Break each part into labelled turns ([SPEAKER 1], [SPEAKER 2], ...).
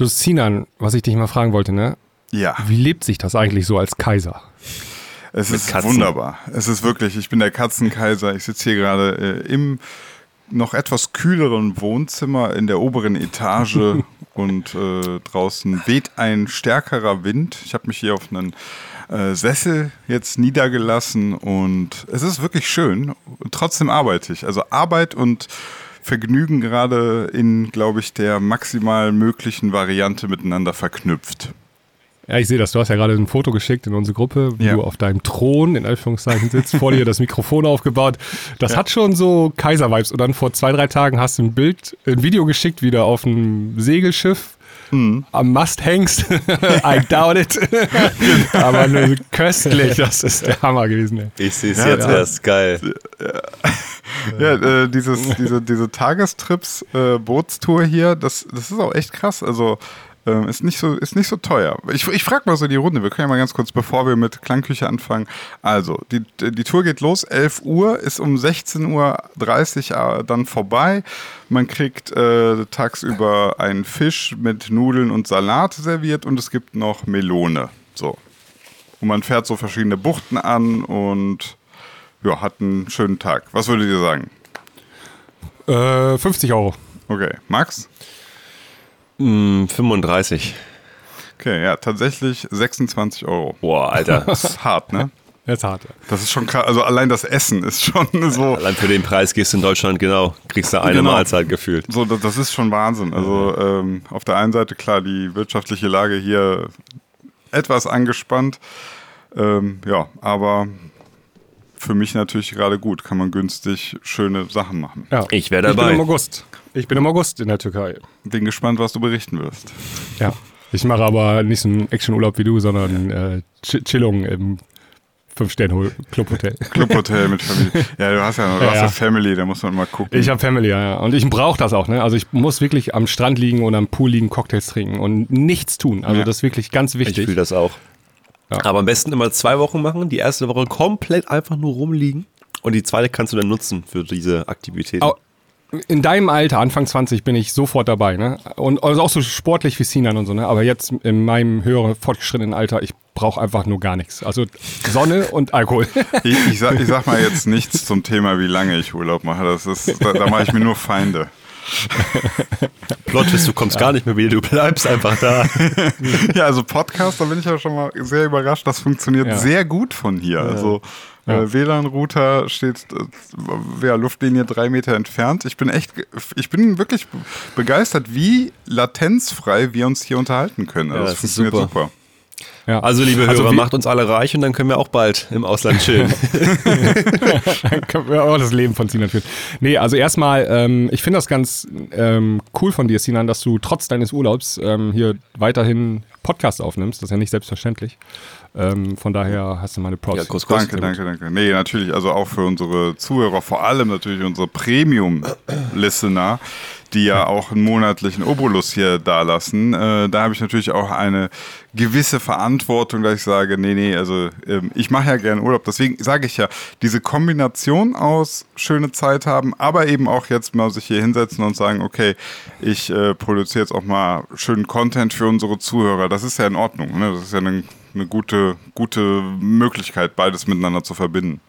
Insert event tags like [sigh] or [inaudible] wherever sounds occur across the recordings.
[SPEAKER 1] Du Sinan, was ich dich mal fragen wollte, ne?
[SPEAKER 2] Ja.
[SPEAKER 1] Wie lebt sich das eigentlich so als Kaiser?
[SPEAKER 2] Es ist Katzen. wunderbar. Es ist wirklich, ich bin der Katzenkaiser. Ich sitze hier gerade äh, im noch etwas kühleren Wohnzimmer in der oberen Etage [laughs] und äh, draußen weht ein stärkerer Wind. Ich habe mich hier auf einen äh, Sessel jetzt niedergelassen und es ist wirklich schön. Trotzdem arbeite ich. Also Arbeit und Vergnügen gerade in, glaube ich, der maximal möglichen Variante miteinander verknüpft.
[SPEAKER 1] Ja, ich sehe das. Du hast ja gerade ein Foto geschickt in unsere Gruppe, wie ja. du auf deinem Thron in Anführungszeichen sitzt, vor dir das Mikrofon aufgebaut. Das ja. hat schon so Kaiser-Vibes. Und dann vor zwei, drei Tagen hast du ein Bild, ein Video geschickt, wieder auf einem Segelschiff hm. am Mast hängst. [laughs] I doubt it. [laughs] Aber nur köstlich, das ist der Hammer gewesen. Ey.
[SPEAKER 3] Ich sehe es ja, jetzt ja. erst, geil.
[SPEAKER 2] Ja, äh, dieses, diese, diese Tagestrips, äh, Bootstour hier, das, das ist auch echt krass. Also ähm, ist, nicht so, ist nicht so teuer. Ich, ich frage mal so die Runde. Wir können ja mal ganz kurz, bevor wir mit Klangküche anfangen. Also, die, die Tour geht los, 11 Uhr, ist um 16.30 Uhr äh, dann vorbei. Man kriegt äh, tagsüber einen Fisch mit Nudeln und Salat serviert und es gibt noch Melone. So. Und man fährt so verschiedene Buchten an und ja, hat einen schönen Tag. Was würdet ihr sagen?
[SPEAKER 1] Äh, 50 Euro.
[SPEAKER 2] Okay. Max?
[SPEAKER 3] 35.
[SPEAKER 2] Okay, ja, tatsächlich 26 Euro.
[SPEAKER 3] Boah, Alter. [laughs]
[SPEAKER 2] Das ist hart, ne?
[SPEAKER 1] Das ist hart, ja.
[SPEAKER 2] Das ist schon krass. Also allein das Essen ist schon [laughs] so.
[SPEAKER 3] Allein für den Preis gehst du in Deutschland, genau, kriegst du eine genau. Mahlzeit gefühlt.
[SPEAKER 2] So, das ist schon Wahnsinn. Also ähm, auf der einen Seite, klar, die wirtschaftliche Lage hier etwas angespannt. Ähm, ja, aber für mich natürlich gerade gut. Kann man günstig schöne Sachen machen.
[SPEAKER 3] Ja. Ich wäre dabei.
[SPEAKER 1] Ich bin im August. Ich bin im August in der Türkei.
[SPEAKER 2] Bin gespannt, was du berichten wirst.
[SPEAKER 1] Ja. Ich mache aber nicht so einen Actionurlaub wie du, sondern äh, Chillung im Fünf-Sterne-Clubhotel. [laughs]
[SPEAKER 2] Clubhotel mit Familie. Ja, du hast ja, du ja, hast ja. Family, da muss man mal gucken.
[SPEAKER 1] Ich habe Family, ja. Und ich brauche das auch, ne? Also ich muss wirklich am Strand liegen oder am Pool liegen, Cocktails trinken und nichts tun. Also ja. das ist wirklich ganz wichtig.
[SPEAKER 3] Ich fühle das auch. Ja. Aber am besten immer zwei Wochen machen. Die erste Woche komplett einfach nur rumliegen. Und die zweite kannst du dann nutzen für diese Aktivität.
[SPEAKER 1] Oh, in deinem Alter, Anfang 20, bin ich sofort dabei, ne? Und also auch so sportlich wie Sinan und so, ne? Aber jetzt in meinem höheren, fortgeschrittenen Alter, ich brauche einfach nur gar nichts. Also Sonne und Alkohol. [laughs]
[SPEAKER 2] Ich, ich, sag, ich sag mal jetzt nichts zum Thema, wie lange ich Urlaub mache. Das ist, da, da mache ich mir nur Feinde. [laughs]
[SPEAKER 3] Plot ist, du kommst ja. gar nicht mehr wieder, du bleibst einfach da. [laughs]
[SPEAKER 2] ja, also Podcast, da bin ich ja schon mal sehr überrascht. Das funktioniert ja. sehr gut von hier. Ja. Also äh, WLAN-Router steht äh, ja, Luftlinie drei Meter entfernt. Ich bin echt, ich bin wirklich begeistert, wie latenzfrei wir uns hier unterhalten können. Also
[SPEAKER 3] das, das funktioniert super. super. Ja. Also, liebe also Hörer, macht uns alle reich und dann können wir auch bald im Ausland chillen. [laughs] [laughs]
[SPEAKER 1] dann können wir auch das Leben von Sinan führen. Nee, also erstmal, ähm, ich finde das ganz ähm, cool von dir, Sinan, dass du trotz deines Urlaubs ähm, hier weiterhin Podcast aufnimmst. Das ist ja nicht selbstverständlich. Ähm, von daher hast du meine Props. Ja,
[SPEAKER 2] groß, groß, danke, danke, danke. Nee, natürlich, also auch für unsere Zuhörer, vor allem natürlich unsere Premium-Listener, die ja auch einen monatlichen Obolus hier dalassen. Äh, da habe ich natürlich auch eine gewisse Verantwortung, dass ich sage, nee, nee, also ähm, ich mache ja gerne Urlaub. Deswegen sage ich ja, diese Kombination aus schöne Zeit haben, aber eben auch jetzt mal sich hier hinsetzen und sagen, okay, ich äh, produziere jetzt auch mal schönen Content für unsere Zuhörer. Das ist ja in Ordnung. Ne? Das ist ja eine, eine gute, gute Möglichkeit, beides miteinander zu verbinden.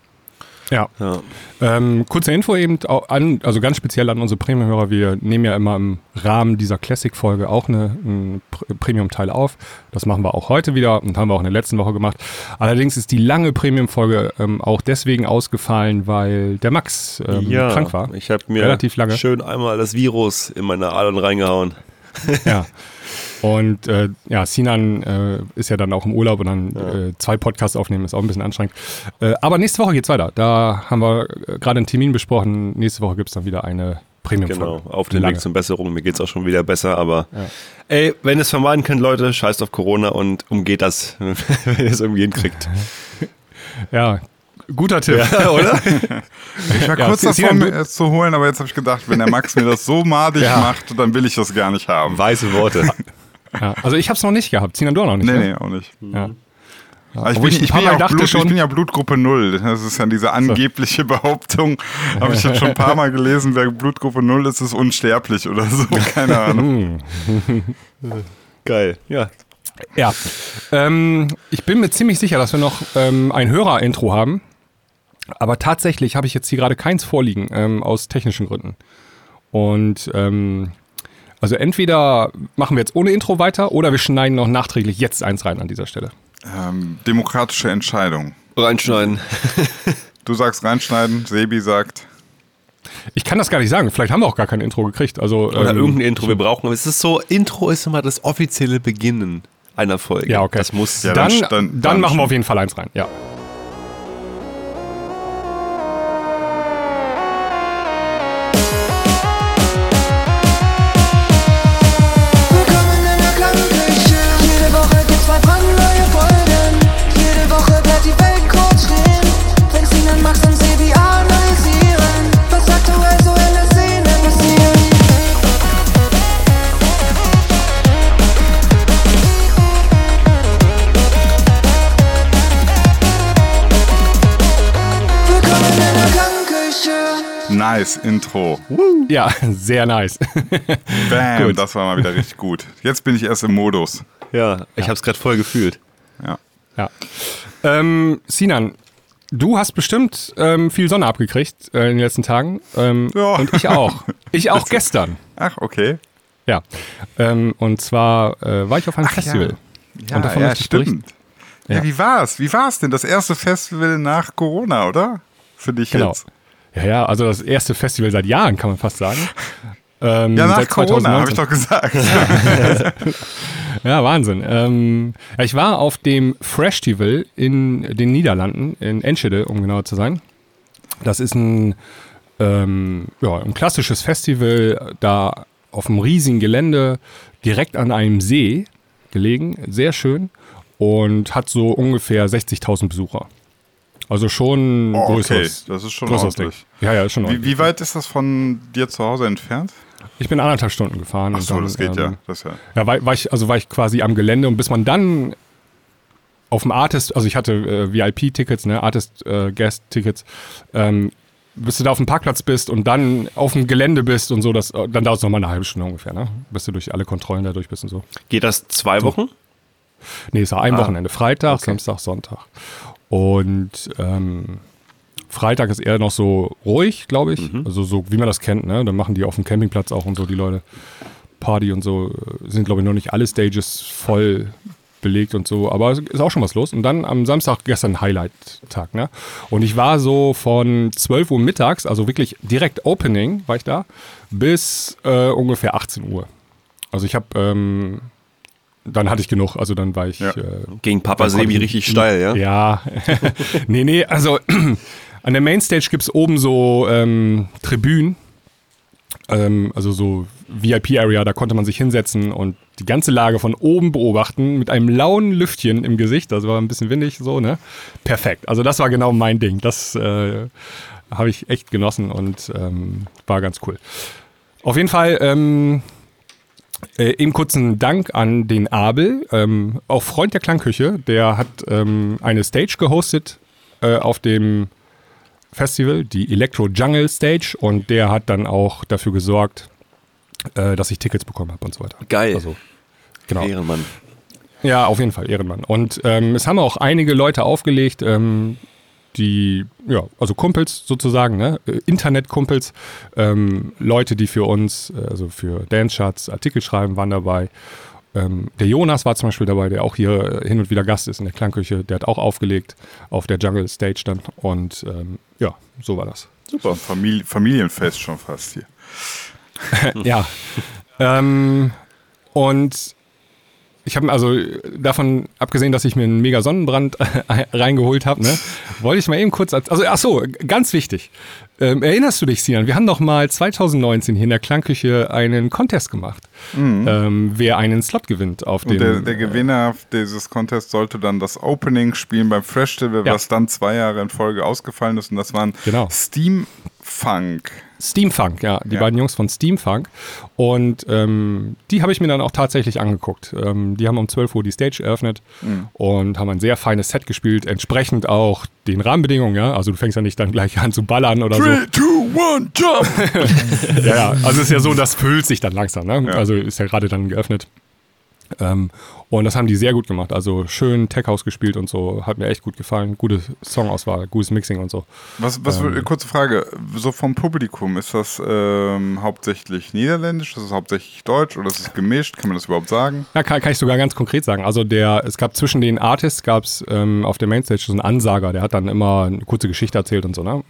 [SPEAKER 1] Ja. ja. Ähm, kurze Info eben, an, also ganz speziell an unsere Premium-Hörer. Wir nehmen ja immer im Rahmen dieser Classic-Folge auch eine, einen Premium-Teil auf. Das machen wir auch heute wieder und haben wir auch in der letzten Woche gemacht. Allerdings ist die lange Premium-Folge ähm, auch deswegen ausgefallen, weil der Max ähm, ja, krank war.
[SPEAKER 3] Ich habe mir relativ lange. schön einmal das Virus in meine Adern reingehauen.
[SPEAKER 1] ja. [laughs] Und äh, ja, Sinan äh, ist ja dann auch im Urlaub und dann ja. äh, zwei Podcasts aufnehmen ist auch ein bisschen anstrengend. Äh, aber nächste Woche geht's weiter. Da haben wir äh, gerade einen Termin besprochen. Nächste Woche gibt's dann wieder eine premium
[SPEAKER 3] Genau, auf den Weg zur Besserung. Mir geht's auch schon wieder besser, aber ja. ey, wenn ihr es vermeiden könnt, Leute, scheißt auf Corona und umgeht das, [laughs] wenn ihr es irgendwie hinkriegt. [laughs]
[SPEAKER 1] Ja, Guter Tipp,
[SPEAKER 2] ja, oder? [laughs] Ich war ja, kurz davor, mir es zu holen, aber jetzt habe ich gedacht, wenn der Max mir das so madig ja. macht, dann will ich das gar nicht haben.
[SPEAKER 3] Weiße Worte.
[SPEAKER 1] Ja, also ich habe es noch nicht gehabt. Sinan, du auch noch nicht?
[SPEAKER 2] Nee,
[SPEAKER 1] ne?
[SPEAKER 2] nee, auch nicht.
[SPEAKER 1] Ja.
[SPEAKER 2] Ja, ich, bin, ich, ich, bin ja Blut, ich bin ja Blutgruppe 0. Das ist ja diese angebliche Behauptung. Habe ich jetzt schon ein paar Mal gelesen, wer Blutgruppe 0 ist, ist unsterblich oder so. Keine Ahnung.
[SPEAKER 3] Geil, ja.
[SPEAKER 1] Ja. Ähm, ich bin mir ziemlich sicher, dass wir noch ähm, ein Hörer-Intro haben. Aber tatsächlich habe ich jetzt hier gerade keins vorliegen, ähm, aus technischen Gründen. Und ähm, also entweder machen wir jetzt ohne Intro weiter oder wir schneiden noch nachträglich jetzt eins rein an dieser Stelle.
[SPEAKER 2] Ähm, demokratische Entscheidung.
[SPEAKER 3] Reinschneiden. [laughs]
[SPEAKER 2] du sagst reinschneiden, Sebi sagt.
[SPEAKER 1] Ich kann das gar nicht sagen. Vielleicht haben wir auch gar kein Intro gekriegt. Also,
[SPEAKER 3] Oder ähm, irgendein Intro wir brauchen. Aber es ist so, Intro ist immer das offizielle Beginnen einer Folge.
[SPEAKER 1] Ja, okay.
[SPEAKER 3] Das muss.
[SPEAKER 1] Ja, dann, dann, dann, dann machen wir auf jeden Fall eins rein. Ja.
[SPEAKER 2] Nice Intro.
[SPEAKER 1] Ja, sehr nice.
[SPEAKER 2] Bam, [laughs] gut. das war mal wieder richtig gut. Jetzt bin ich erst im Modus.
[SPEAKER 3] Ja, ich ja. habe es gerade voll gefühlt.
[SPEAKER 2] Ja.
[SPEAKER 1] Ja. Ähm, Sinan, du hast bestimmt ähm, viel Sonne abgekriegt äh, in den letzten Tagen. Ähm, ja. Und ich auch. [laughs] Ich auch gestern.
[SPEAKER 2] Ach, okay.
[SPEAKER 1] Ja. Ähm, und zwar äh, war ich auf einem Ach, Festival.
[SPEAKER 2] Ja, ja, und davon ja stimmt. Ja. ja. wie war's? Wie war's denn? Das erste Festival nach Corona, oder? Für dich genau. jetzt.
[SPEAKER 1] Ja, ja, also das erste Festival seit Jahren, kann man fast sagen. [laughs]
[SPEAKER 2] Ähm, ja, nach Corona, habe ich doch gesagt. [laughs]
[SPEAKER 1] ja, Wahnsinn. Ähm, ja, ich war auf dem Freshtival in den Niederlanden, in Enschede, um genauer zu sein. Das ist ein, ähm, ja, ein klassisches Festival, da auf einem riesigen Gelände, direkt an einem See gelegen, sehr schön und hat so ungefähr 60.000 Besucher. Also schon
[SPEAKER 2] oh, größeres. Okay. Das ist schon größeres Ding.
[SPEAKER 1] Ja, ja, ist schon
[SPEAKER 2] wie, wie, weit ist das von dir zu Hause entfernt?
[SPEAKER 1] Ich bin anderthalb Stunden gefahren.
[SPEAKER 2] Ach so, dann, das geht ähm, ja. Das ja.
[SPEAKER 1] Ja, war, war, ich, also war ich quasi am Gelände und bis man dann auf dem Artist, also ich hatte äh, VIP-Tickets, ne, Artist-Guest-Tickets, äh, ähm, bis du da auf dem Parkplatz bist und dann auf dem Gelände bist und so, das, dann dauert es nochmal eine halbe Stunde ungefähr, ne? Bis du durch alle Kontrollen da durch bist und so.
[SPEAKER 3] Geht das zwei Wochen?
[SPEAKER 1] Nee, es war ein ah, Wochenende. Freitag, okay. Samstag, Sonntag. Und ähm, Freitag ist eher noch so ruhig, glaube ich. Mhm. Also so wie man das kennt, ne? Dann machen die auf dem Campingplatz auch und so die Leute Party und so. Sind, glaube ich, noch nicht alle Stages voll belegt und so, aber es ist auch schon was los. Und dann am Samstag gestern Highlight-Tag, ne? Und ich war so von 12 Uhr mittags, also wirklich direkt Opening war ich da, bis äh, ungefähr 18 Uhr. Also ich habe ähm, dann hatte ich genug. Also dann war ich. Ja. Äh,
[SPEAKER 3] Gegen Papa Sebi richtig steil, ja?
[SPEAKER 1] Ja. [laughs] nee, nee, also [clears throat] an der Mainstage gibt es oben so ähm, Tribünen. Ähm, also so VIP-Area, da konnte man sich hinsetzen und die ganze Lage von oben beobachten mit einem lauen Lüftchen im Gesicht. Das war ein bisschen windig so, ne? Perfekt. Also das war genau mein Ding. Das äh, habe ich echt genossen und ähm, war ganz cool. Auf jeden Fall ähm, äh, eben kurzen Dank an den Abel, ähm, auch Freund der Klangküche, der hat ähm, eine Stage gehostet äh, auf dem Festival, die Electro Jungle Stage, und der hat dann auch dafür gesorgt, äh, dass ich Tickets bekommen habe und so weiter.
[SPEAKER 3] Geil. Also, genau. Ehrenmann.
[SPEAKER 1] Ja, auf jeden Fall, Ehrenmann. Und ähm, es haben auch einige Leute aufgelegt, ähm, die, ja, also Kumpels sozusagen, ne? Internetkumpels, ähm, Leute, die für uns, äh, also für Dance Charts Artikel schreiben, waren dabei. Ähm, der Jonas war zum Beispiel dabei, der auch hier äh, hin und wieder Gast ist in der Klangküche. Der hat auch aufgelegt auf der Jungle Stage dann. Und ähm, ja, so war das.
[SPEAKER 2] Super, Famili Familienfest schon fast hier. [laughs]
[SPEAKER 1] ja. ähm, und ich habe also davon abgesehen, dass ich mir einen mega Sonnenbrand [laughs] reingeholt habe, ne, wollte ich mal eben kurz, also ach so, ganz wichtig. Ähm, erinnerst du dich, Sinan? Wir haben doch mal 2019 hier in der Klangküche einen Contest gemacht, mhm. ähm, wer einen Slot gewinnt auf dem.
[SPEAKER 2] Der, der, Gewinner dieses Contests sollte dann das Opening spielen beim Fresh Festival, ja. was dann zwei Jahre in Folge ausgefallen ist und das waren genau. Steam Funk.
[SPEAKER 1] Steamfunk, ja, die ja. beiden Jungs von Steamfunk. Und ähm, die habe ich mir dann auch tatsächlich angeguckt. Ähm, die haben um 12 Uhr die Stage eröffnet mhm. und haben ein sehr feines Set gespielt, entsprechend auch den Rahmenbedingungen, ja. Also du fängst ja nicht dann gleich an zu ballern oder
[SPEAKER 2] Three, so. 2, 1, jump! [laughs]
[SPEAKER 1] ja, ja, also ist ja so, das füllt sich dann langsam, ne? Ja. Also ist ja gerade dann geöffnet. Ähm, und das haben die sehr gut gemacht. Also schön Tech House gespielt und so. Hat mir echt gut gefallen. Gute Songauswahl, gutes Mixing und so.
[SPEAKER 2] Was, was ähm, kurze Frage, so vom Publikum, ist das ähm, hauptsächlich niederländisch, ist das hauptsächlich deutsch oder ist es gemischt? Kann man das überhaupt sagen?
[SPEAKER 1] Ja, kann, kann ich sogar ganz konkret sagen. Also der, es gab zwischen den Artists gab es ähm, auf der Mainstage so einen Ansager, der hat dann immer eine kurze Geschichte erzählt und so, ne?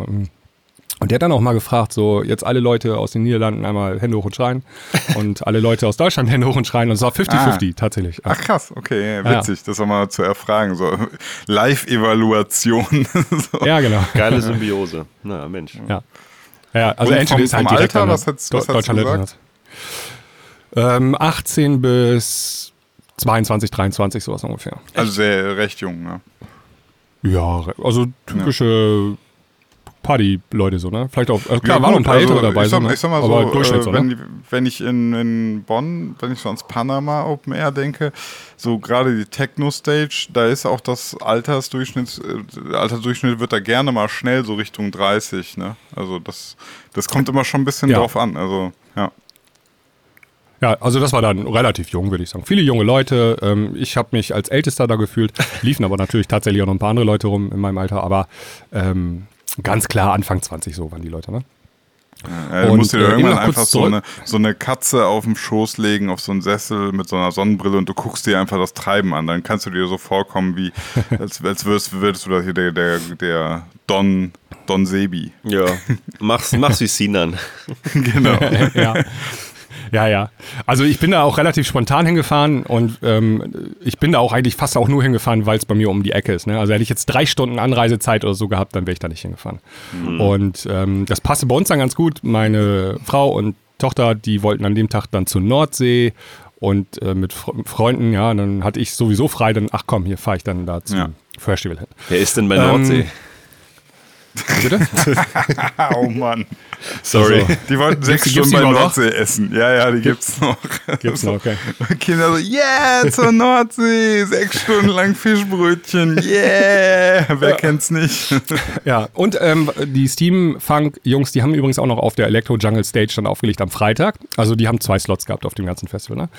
[SPEAKER 1] Und der hat dann auch mal gefragt, so jetzt alle Leute aus den Niederlanden einmal Hände hoch und schreien [laughs] und alle Leute aus Deutschland Hände hoch und schreien und es war 50-50 ah. tatsächlich.
[SPEAKER 2] Ach krass, okay, witzig, ja. das mal zu erfragen, so Live-Evaluation. [laughs]
[SPEAKER 1] so. Ja, genau.
[SPEAKER 3] Geile Symbiose. Na, Mensch.
[SPEAKER 1] Ja. Ja, also Angel ist halt
[SPEAKER 2] vom direkt Alter, was hat's, was Deutscher gesagt?
[SPEAKER 1] Ähm, 18 bis 22, 23, sowas ungefähr.
[SPEAKER 2] Also sehr recht jung, ne?
[SPEAKER 1] Ja, also typische ja. Party-Leute so, ne? Vielleicht auch, äh, klar, ja, waren noch ein paar also, Ältere dabei,
[SPEAKER 2] ich sag,
[SPEAKER 1] so, ne?
[SPEAKER 2] ich sag mal so, äh, wenn, wenn, ich in, in Bonn, wenn ich so ans Panama Open Air denke, so gerade die Techno-Stage, da ist auch das Altersdurchschnitt, äh, Altersdurchschnitt wird da gerne mal schnell so Richtung 30, ne? Also das, das kommt immer schon ein bisschen ja. drauf an, also, ja.
[SPEAKER 1] Ja, also das war dann relativ jung, würde ich sagen. Viele junge Leute. Ähm, ich habe mich als Ältester da gefühlt, [laughs] liefen aber natürlich tatsächlich auch noch ein paar andere Leute rum in meinem Alter. Aber ähm, Ganz klar Anfang 20 so waren die Leute, ne?
[SPEAKER 2] Ja, du musst dir äh, irgendwann einfach so eine, so eine Katze auf den Schoß legen, auf so einen Sessel mit so einer Sonnenbrille und du guckst dir einfach das Treiben an. Dann kannst du dir so vorkommen, wie [laughs] als, als würdest, würdest du da hier der, der, der Don, Don Sebi.
[SPEAKER 3] Ja, [laughs] mach's, mach's wie Sinan.
[SPEAKER 2] genau. [laughs]
[SPEAKER 1] ja. Ja, ja. Also ich bin da auch relativ spontan hingefahren und ähm, ich bin da auch eigentlich fast auch nur hingefahren, weil es bei mir um die Ecke ist. Ne? Also hätte ich jetzt drei Stunden Anreisezeit oder so gehabt, dann wäre ich da nicht hingefahren. Mhm. Und ähm, das passte bei uns dann ganz gut. Meine Frau und Tochter, die wollten an dem Tag dann zur Nordsee und äh, mit Freunden, ja, dann hatte ich sowieso frei, dann, ach komm, hier fahre ich dann da zum ja. Festival hin.
[SPEAKER 3] Wer ist denn bei Nordsee? Ähm,
[SPEAKER 1] Bitte? [laughs]
[SPEAKER 2] oh Mann. Sorry. Also, die wollten sechs gibt's, Stunden bei Nordsee noch? essen. Ja, ja, die gibt's noch.
[SPEAKER 1] Gibt's noch, okay. [laughs]
[SPEAKER 2] Kinder so, yeah, zur Nordsee, sechs Stunden lang Fischbrötchen, yeah. Wer ja. kennt's nicht? [laughs]
[SPEAKER 1] ja, und ähm, die Steam-Funk-Jungs, die haben übrigens auch noch auf der Electro Jungle Stage dann aufgelegt am Freitag. Also die haben zwei Slots gehabt auf dem ganzen Festival. Ne?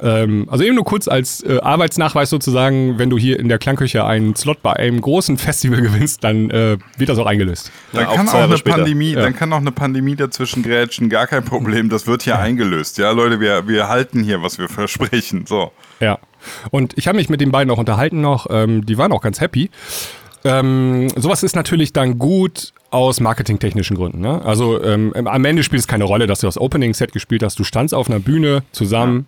[SPEAKER 1] Ähm, also eben nur kurz als äh, Arbeitsnachweis sozusagen, wenn du hier in der Klangküche einen Slot bei einem großen Festival gewinnst, dann äh, wird das auch eingelöst.
[SPEAKER 2] Dann, ja, kann auch eine Pandemie, ja. dann kann auch eine Pandemie dazwischen grätschen, gar kein Problem, das wird hier ja. eingelöst. Ja, Leute, wir, wir halten hier, was wir versprechen. So.
[SPEAKER 1] Ja. Und ich habe mich mit den beiden auch unterhalten noch, ähm, die waren auch ganz happy. Ähm, sowas ist natürlich dann gut aus marketingtechnischen Gründen. Ne? Also ähm, am Ende spielt es keine Rolle, dass du das Opening-Set gespielt hast. Du standst auf einer Bühne zusammen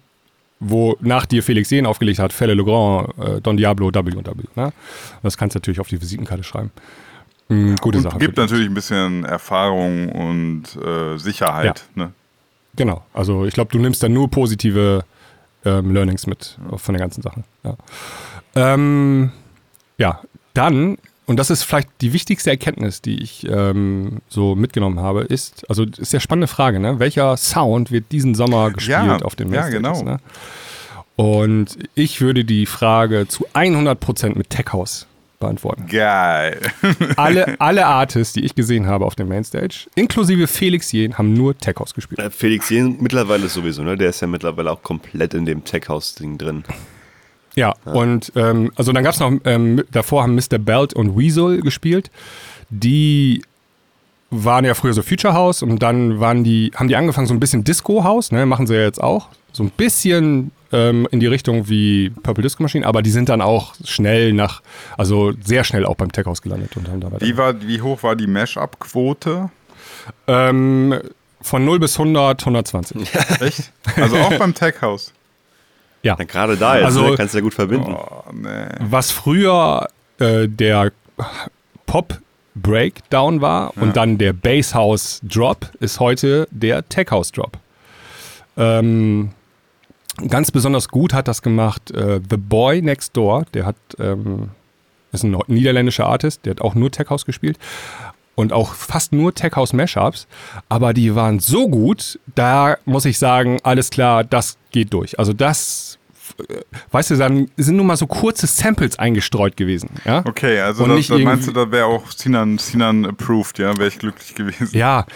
[SPEAKER 1] wo nach dir Felix Jähn aufgelegt hat, Felle Legrand, äh, Don Diablo, W&W. Ne? Das kannst du natürlich auf die Visitenkarte schreiben. Mhm, gute und Sache.
[SPEAKER 2] Gibt natürlich ein bisschen Erfahrung und äh, Sicherheit. Ja. Ne?
[SPEAKER 1] Genau. Also ich glaube, du nimmst dann nur positive ähm, Learnings mit von der ganzen Sache. Ja. Ähm, ja, dann und das ist vielleicht die wichtigste Erkenntnis, die ich ähm, so mitgenommen habe, ist, also ist ja spannende Frage, ne? Welcher Sound wird diesen Sommer gespielt ja, auf den
[SPEAKER 2] Ja, genau.
[SPEAKER 1] Ne? Und ich würde die Frage zu 100% mit Tech House beantworten.
[SPEAKER 2] Geil. [laughs]
[SPEAKER 1] alle, alle Artists, die ich gesehen habe auf dem Mainstage, inklusive Felix Jen, haben nur Tech House gespielt.
[SPEAKER 3] Äh, Felix Jen mittlerweile sowieso, ne? Der ist ja mittlerweile auch komplett in dem Tech House-Ding drin.
[SPEAKER 1] Ja, ja. und ähm, also dann gab es noch, ähm, davor haben Mr. Belt und Weasel gespielt. Die waren ja früher so Future House und dann waren die, haben die angefangen so ein bisschen Disco House, ne, machen sie ja jetzt auch. So ein bisschen ähm, in die Richtung wie Purple Disco Machine, aber die sind dann auch schnell nach, also sehr schnell auch beim Tech House gelandet und haben da
[SPEAKER 2] Wie, war, wie hoch war die Mash-Up-Quote?
[SPEAKER 1] Ähm, von 0 bis 100, 120. [laughs]
[SPEAKER 2] Echt? Also auch beim Tech House?
[SPEAKER 1] Ja.
[SPEAKER 3] Gerade da jetzt, also, ne? kannst du ja gut verbinden. Oh,
[SPEAKER 1] nee. Was früher äh, der Pop Breakdown war ja. und dann der Bass House Drop, ist heute der Tech House Drop. Ähm, ganz besonders gut hat das gemacht äh, The Boy Next Door, der hat, ähm, ist ein niederländischer Artist, der hat auch nur Tech House gespielt. und auch fast nur Tech House Mashups, aber die waren so gut, da muss ich sagen, alles klar, das geht durch. Also das weißt du, dann sind nur mal so kurze Samples eingestreut gewesen. Ja?
[SPEAKER 2] Okay, also das, das meinst du, da wäre auch Sinan, Sinan approved, ja, wäre ich glücklich gewesen.
[SPEAKER 1] Ja,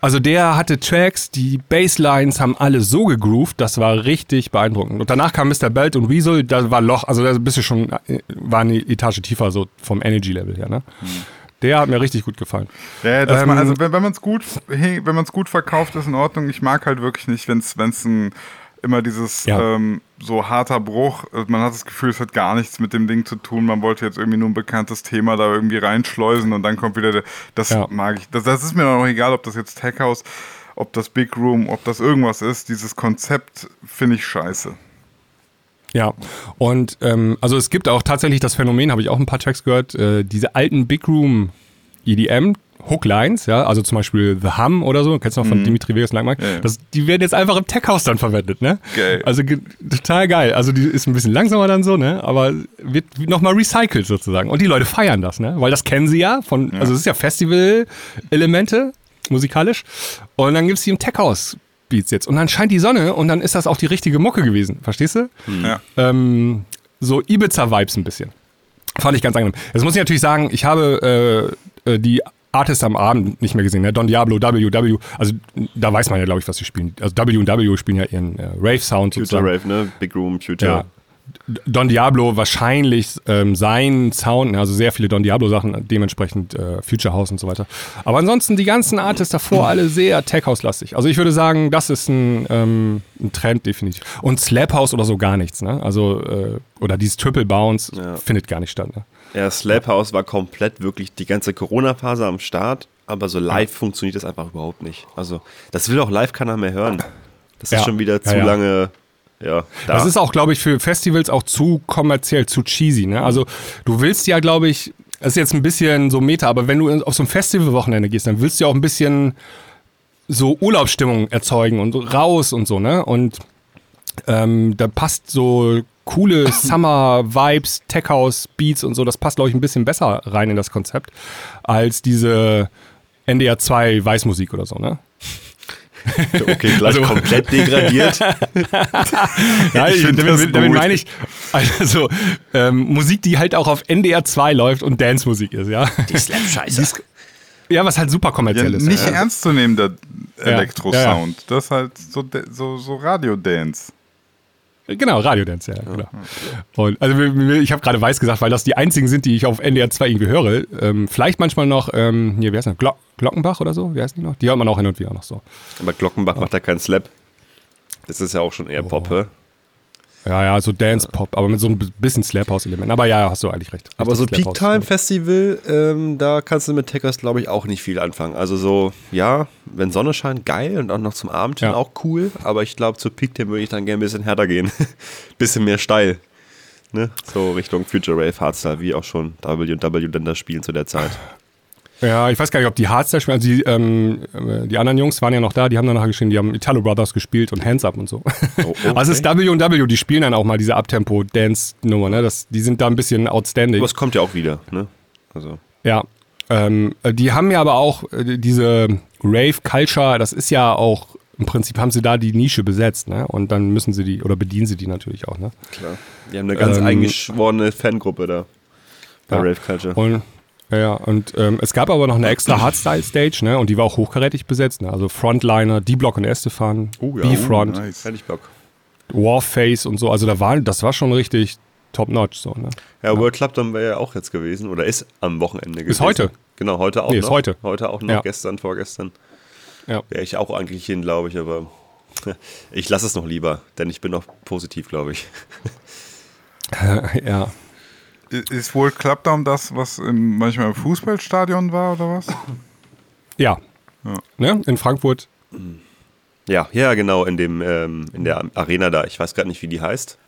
[SPEAKER 1] also der hatte Tracks, die Basslines haben alle so gegroovt, das war richtig beeindruckend. Und danach kam Mr. Belt und Weasel, da war Loch, also da bist du schon, äh, war eine Etage tiefer so vom Energy-Level her, ne? Hm. Der hat mir richtig gut gefallen.
[SPEAKER 2] Ja, ähm, man, also wenn, wenn man es gut, wenn man es gut verkauft, ist in Ordnung. Ich mag halt wirklich nicht, wenn es ein immer dieses ja. ähm, so harter Bruch. Man hat das Gefühl, es hat gar nichts mit dem Ding zu tun. Man wollte jetzt irgendwie nur ein bekanntes Thema da irgendwie reinschleusen und dann kommt wieder der, das ja. mag ich. Das, das, ist mir noch egal, ob das jetzt Tech House, ob das Big Room, ob das irgendwas ist. Dieses Konzept finde ich scheiße.
[SPEAKER 1] Ja, und ähm, also es gibt auch tatsächlich das Phänomen, habe ich auch ein paar Tracks gehört, äh, diese alten Big Room EDM Hooklines, ja, also zum Beispiel The Hum oder so, kennst du noch von mhm. Dimitri Vegas und Langmark, ja, ja. die werden jetzt einfach im Tech-House dann verwendet, ne? Geil. Also total geil. Also die ist ein bisschen langsamer dann so, ne? Aber wird nochmal recycelt sozusagen. Und die Leute feiern das, ne? Weil das kennen sie ja von, ja. also es ist ja Festival-Elemente, musikalisch. Und dann gibt es die im Tech-House. Beats jetzt. Und dann scheint die Sonne und dann ist das auch die richtige Mucke gewesen. Verstehst du? Ja. Ähm, so Ibiza-Vibes ein bisschen. Fand ich ganz angenehm. Jetzt muss ich natürlich sagen, ich habe äh, äh die Artist am Abend nicht mehr gesehen. Ne? Don Diablo, WW, also da weiß man ja, glaube ich, was sie spielen. Also W und W spielen ja ihren äh, Rave-Sound
[SPEAKER 3] Future Rave, ne? Big Room, Future. Ja.
[SPEAKER 1] Don Diablo wahrscheinlich ähm, sein Sound, also sehr viele Don Diablo-Sachen, dementsprechend äh, Future House und so weiter. Aber ansonsten die ganzen Artists davor alle sehr Tech-House-lastig. Also ich würde sagen, das ist ein, ähm, ein Trend definitiv. Und Slap House oder so gar nichts. Ne? Also, äh, oder dieses Triple Bounce ja. findet gar nicht statt. Ne?
[SPEAKER 3] Ja, Slap House war komplett wirklich die ganze Corona-Phase am Start, aber so live ja. funktioniert das einfach überhaupt nicht. Also, das will auch live keiner mehr hören. Das ist schon wieder zu lange ja,
[SPEAKER 1] da. Das ist auch, glaube ich, für Festivals auch zu kommerziell, zu cheesy. Ne? Also du willst ja, glaube ich, das ist jetzt ein bisschen so Meta, aber wenn du auf so ein Festivalwochenende gehst, dann willst du ja auch ein bisschen so Urlaubsstimmung erzeugen und raus und so, ne? Und ähm, da passt so coole [coughs] Summer-Vibes, Tech-House-Beats und so, das passt, glaube ich, ein bisschen besser rein in das Konzept als diese NDR 2 Weißmusik oder so, ne? [laughs]
[SPEAKER 3] Okay, gleich also, komplett degradiert. [laughs]
[SPEAKER 1] ja, ich damit, damit meine ich, also ähm, Musik, die halt auch auf NDR 2 läuft und Dance-Musik ist, ja.
[SPEAKER 3] Die Slap-Scheiße.
[SPEAKER 1] Ja, was halt super kommerziell ja, ist.
[SPEAKER 2] Nicht ja. ernstzunehmender Elektro-Sound. Das ist halt so, so, so Radio-Dance.
[SPEAKER 1] Genau, Radiodance, ja, genau. Und also ich habe gerade weiß gesagt, weil das die einzigen sind, die ich auf NDR 2 irgendwie höre. Ähm, vielleicht manchmal noch, ähm, hier, wie heißt das? Glo Glockenbach oder so, wie heißt die noch? Die hört man auch hin und wieder noch so.
[SPEAKER 3] Aber Glockenbach oh. macht ja keinen Slap. Das ist ja auch schon eher oh. Pop,
[SPEAKER 1] ja, ja, so Dance-Pop, aber mit so ein bisschen Slap-House-Element. Aber ja, hast du eigentlich recht.
[SPEAKER 3] Aber so Peak-Time-Festival, ähm, da kannst du mit Techers, glaube ich, auch nicht viel anfangen. Also so, ja, wenn Sonne scheint, geil und auch noch zum Abend hin ja. auch cool. Aber ich glaube, zu Peak-Time würde ich dann gerne ein bisschen härter gehen. [laughs] bisschen mehr steil. Ne? So Richtung Future Rave Hardstyle, wie auch schon WW Länder spielen zu der Zeit.
[SPEAKER 1] Ja, ich weiß gar nicht, ob die Hardstyle spielen. Also die, ähm, äh, die anderen Jungs waren ja noch da, die haben danach geschrieben, die haben Italo Brothers gespielt und Hands Up und so. Oh, [laughs] okay. Also es ist W&W, die spielen dann auch mal diese Abtempo-Dance-Nummer, ne? Das, die sind da ein bisschen outstanding.
[SPEAKER 3] Aber es kommt ja auch wieder, ne? Also.
[SPEAKER 1] Ja. Ähm, die haben ja aber auch äh, diese Rave-Culture, das ist ja auch, im Prinzip haben sie da die Nische besetzt, ne? Und dann müssen sie die, oder bedienen sie die natürlich auch, ne?
[SPEAKER 3] Klar. Die haben eine ganz ähm, eingeschworene Fangruppe da. Bei ja. Rave Culture.
[SPEAKER 1] Und ja, ja. Und ähm, es gab aber noch eine extra Hardstyle-Stage, ne? Und die war auch hochkarätig besetzt, ne? Also Frontliner, D-Block und Estefan,
[SPEAKER 3] oh, ja,
[SPEAKER 1] B-Front,
[SPEAKER 3] oh, nice.
[SPEAKER 1] Warface und so. Also da war, das war schon richtig top-notch. So, ne?
[SPEAKER 3] Ja, ja. World Club dann wäre ja auch jetzt gewesen oder ist am Wochenende gewesen.
[SPEAKER 1] Ist heute.
[SPEAKER 3] Genau, heute auch
[SPEAKER 1] nee,
[SPEAKER 3] noch.
[SPEAKER 1] Ist heute.
[SPEAKER 3] Heute auch noch, ja. gestern, vorgestern. Ja. Wäre ich auch eigentlich hin, glaube ich, aber [laughs] ich lasse es noch lieber, denn ich bin noch positiv, glaube ich. [laughs]
[SPEAKER 1] ja.
[SPEAKER 2] Ist wohl Clubdown das, was im, manchmal im Fußballstadion war oder was?
[SPEAKER 1] Ja. ja. Ne? In Frankfurt.
[SPEAKER 3] Ja, ja, genau, in dem ähm, in der Arena da. Ich weiß gerade nicht, wie die heißt.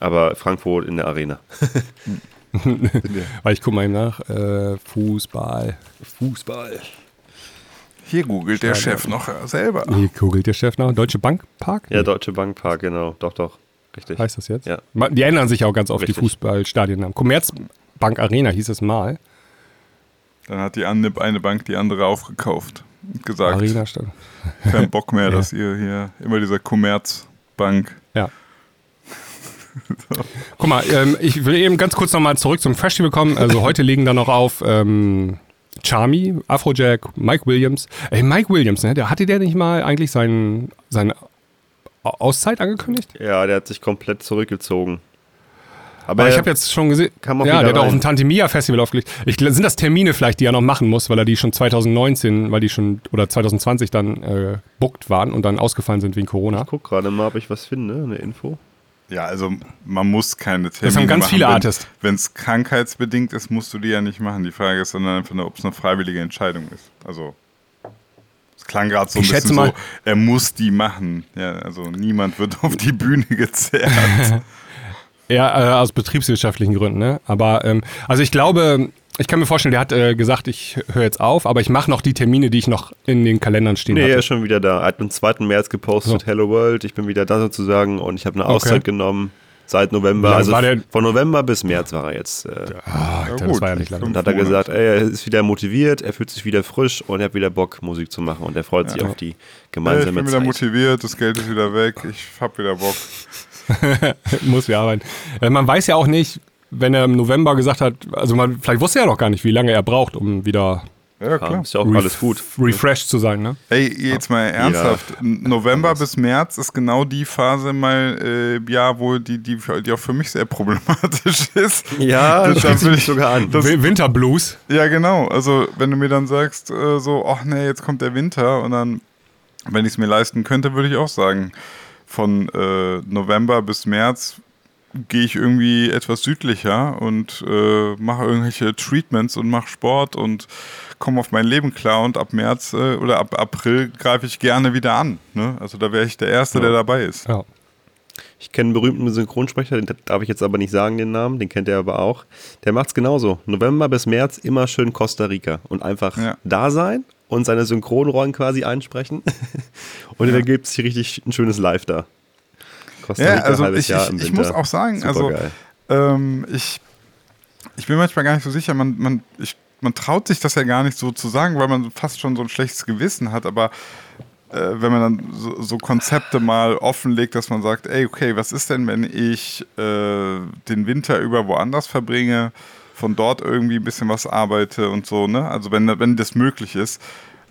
[SPEAKER 3] Aber Frankfurt in der Arena. [laughs]
[SPEAKER 1] Weil ich gucke mal nach. Äh, Fußball.
[SPEAKER 3] Fußball.
[SPEAKER 2] Hier googelt der Chef noch selber.
[SPEAKER 1] Hier googelt der Chef noch. Deutsche Bank Park?
[SPEAKER 3] Ja, Deutsche Bank Park, genau. Doch, doch. Richtig.
[SPEAKER 1] Heißt das jetzt?
[SPEAKER 3] Ja.
[SPEAKER 1] Die ändern sich auch ganz oft, Richtig. die Fußballstadiennamen. Commerzbank Arena hieß es mal.
[SPEAKER 2] Dann hat die eine, Bank die andere aufgekauft und gesagt, Arena statt. [laughs] kein Bock mehr, [laughs] ja. dass ihr hier immer dieser Commerzbank.
[SPEAKER 1] Ja. [laughs] so. Guck mal, ähm, ich will eben ganz kurz nochmal zurück zum Festival kommen. Also heute liegen da noch auf ähm, Charmy, Afrojack, Mike Williams. Ey, Mike Williams, ne? Der hatte der nicht mal eigentlich seinen, seine Auszeit angekündigt?
[SPEAKER 3] Ja, der hat sich komplett zurückgezogen.
[SPEAKER 1] Aber, Aber ich habe jetzt schon gesehen, ja, der hat auch auf dem Tante Mia Festival aufgelegt. Ich, sind das Termine vielleicht, die er noch machen muss, weil er die schon 2019, weil die schon oder 2020 dann äh, booked waren und dann ausgefallen sind wegen Corona.
[SPEAKER 3] Ich guck gerade mal, ob ich was finde, eine Info.
[SPEAKER 2] Ja, also man muss keine Termine
[SPEAKER 1] Das haben ganz machen. viele Artists.
[SPEAKER 2] Wenn es krankheitsbedingt ist, musst du die ja nicht machen. Die Frage ist dann einfach nur, ob es eine freiwillige Entscheidung ist. Also klang gerade so ein ich bisschen so, er muss die machen. Ja, also niemand wird [laughs] auf die Bühne gezerrt. [laughs]
[SPEAKER 1] ja, äh, aus betriebswirtschaftlichen Gründen, ne? Aber ähm, also ich glaube, ich kann mir vorstellen, der hat äh, gesagt, ich höre jetzt auf, aber ich mache noch die Termine, die ich noch in den Kalendern stehen
[SPEAKER 3] nee,
[SPEAKER 1] hatte.
[SPEAKER 3] Nee, er ist schon wieder da. Er hat am 2. März gepostet, so. Hello World, ich bin wieder da sozusagen und ich habe eine Auszeit okay. genommen. Seit November, also von November bis März war er jetzt. Äh,
[SPEAKER 1] ah, ja, das war ja nicht lange.
[SPEAKER 3] Und hat er gesagt, ey, er ist wieder motiviert, er fühlt sich wieder frisch und er hat wieder Bock, Musik zu machen und er freut sich auf die gemeinsame Zeit. Ich bin
[SPEAKER 2] wieder motiviert, das Geld ist wieder weg, ich hab wieder Bock. [laughs]
[SPEAKER 1] Muss wieder arbeiten. Äh, man weiß ja auch nicht, wenn er im November gesagt hat, also man, vielleicht wusste er noch gar nicht, wie lange er braucht, um wieder
[SPEAKER 3] ja, klar. ist ja auch alles gut.
[SPEAKER 1] Refreshed zu sein, ne?
[SPEAKER 2] Ey, jetzt mal ernsthaft. Ja. November bis März ist genau die Phase mal äh, Jahr, wo die, die, die auch für mich sehr problematisch [laughs] ist.
[SPEAKER 3] Ja, das, das will ich sogar an.
[SPEAKER 1] Das, Winterblues.
[SPEAKER 2] Ja, genau. Also, wenn du mir dann sagst, äh, so, ach nee, jetzt kommt der Winter und dann, wenn ich es mir leisten könnte, würde ich auch sagen, von äh, November bis März gehe ich irgendwie etwas südlicher und äh, mache irgendwelche Treatments und mache Sport und komme auf mein Leben klar und ab März äh, oder ab April greife ich gerne wieder an. Ne? Also da wäre ich der Erste, ja. der dabei ist. Ja.
[SPEAKER 3] Ich kenne einen berühmten Synchronsprecher, den darf ich jetzt aber nicht sagen, den Namen, den kennt er aber auch. Der macht es genauso. November bis März immer schön Costa Rica und einfach ja. da sein und seine Synchronrollen quasi einsprechen. [laughs] und ja. dann gibt es hier richtig ein schönes Live da.
[SPEAKER 2] Costa Rica, ja, also ich, ich, ich muss auch sagen, Super also ähm, ich, ich bin manchmal gar nicht so sicher, man, man, ich, man traut sich das ja gar nicht so zu sagen, weil man fast schon so ein schlechtes Gewissen hat, aber äh, wenn man dann so, so, Konzepte mal offenlegt, dass man sagt, ey, okay, was ist denn, wenn ich äh, den Winter über woanders verbringe, von dort irgendwie ein bisschen was arbeite und so, ne? Also wenn, wenn das möglich ist,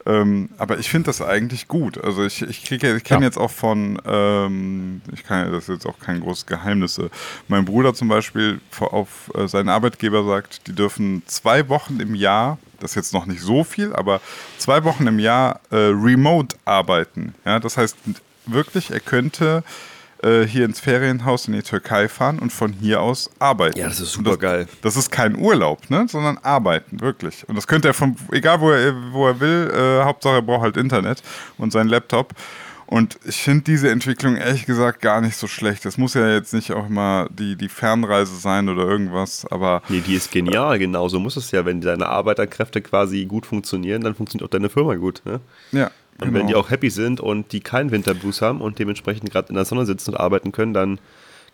[SPEAKER 2] ähm, aber ich finde das eigentlich gut. Also ich, ich kriege, ich kenne ja. jetzt auch von, ähm, ich kann ja, das ist jetzt auch kein großes Geheimnis. Mein Bruder zum Beispiel auf äh, seinen Arbeitgeber sagt, die dürfen zwei Wochen im Jahr, das ist jetzt noch nicht so viel, aber zwei Wochen im Jahr äh, remote arbeiten. Ja, das heißt wirklich, er könnte äh, hier ins Ferienhaus in die Türkei fahren und von hier aus arbeiten.
[SPEAKER 3] Ja, das ist super
[SPEAKER 2] das,
[SPEAKER 3] geil.
[SPEAKER 2] Das ist kein Urlaub, ne? sondern arbeiten, wirklich. Und das könnte er von, egal wo er, wo er will, äh, Hauptsache er braucht halt Internet und seinen Laptop. Und ich finde diese Entwicklung ehrlich gesagt gar nicht so schlecht. Das muss ja jetzt nicht auch immer die, die Fernreise sein oder irgendwas, aber.
[SPEAKER 3] Nee, die ist genial, genau. So muss es ja. Wenn deine Arbeiterkräfte quasi gut funktionieren, dann funktioniert auch deine Firma gut. Ne?
[SPEAKER 2] Ja,
[SPEAKER 3] und genau. wenn die auch happy sind und die keinen Winterblues haben und dementsprechend gerade in der Sonne sitzen und arbeiten können, dann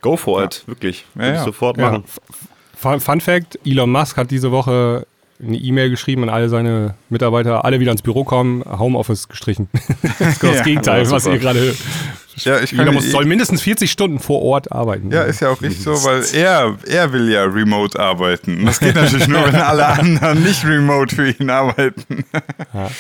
[SPEAKER 3] go for it, wirklich. Ja, ja. sofort machen.
[SPEAKER 1] Fun, Fun Fact: Elon Musk hat diese Woche eine E-Mail geschrieben an alle seine Mitarbeiter, alle wieder ins Büro kommen, Homeoffice gestrichen. [laughs] das ist genau das Gegenteil, was ihr gerade ja, ich kann, muss, soll mindestens 40 Stunden vor Ort arbeiten.
[SPEAKER 2] Ja, ist ja auch richtig so, weil [laughs] er, er will ja remote arbeiten. Das geht natürlich nur, wenn alle anderen nicht remote für ihn arbeiten.
[SPEAKER 1] Ja. [laughs]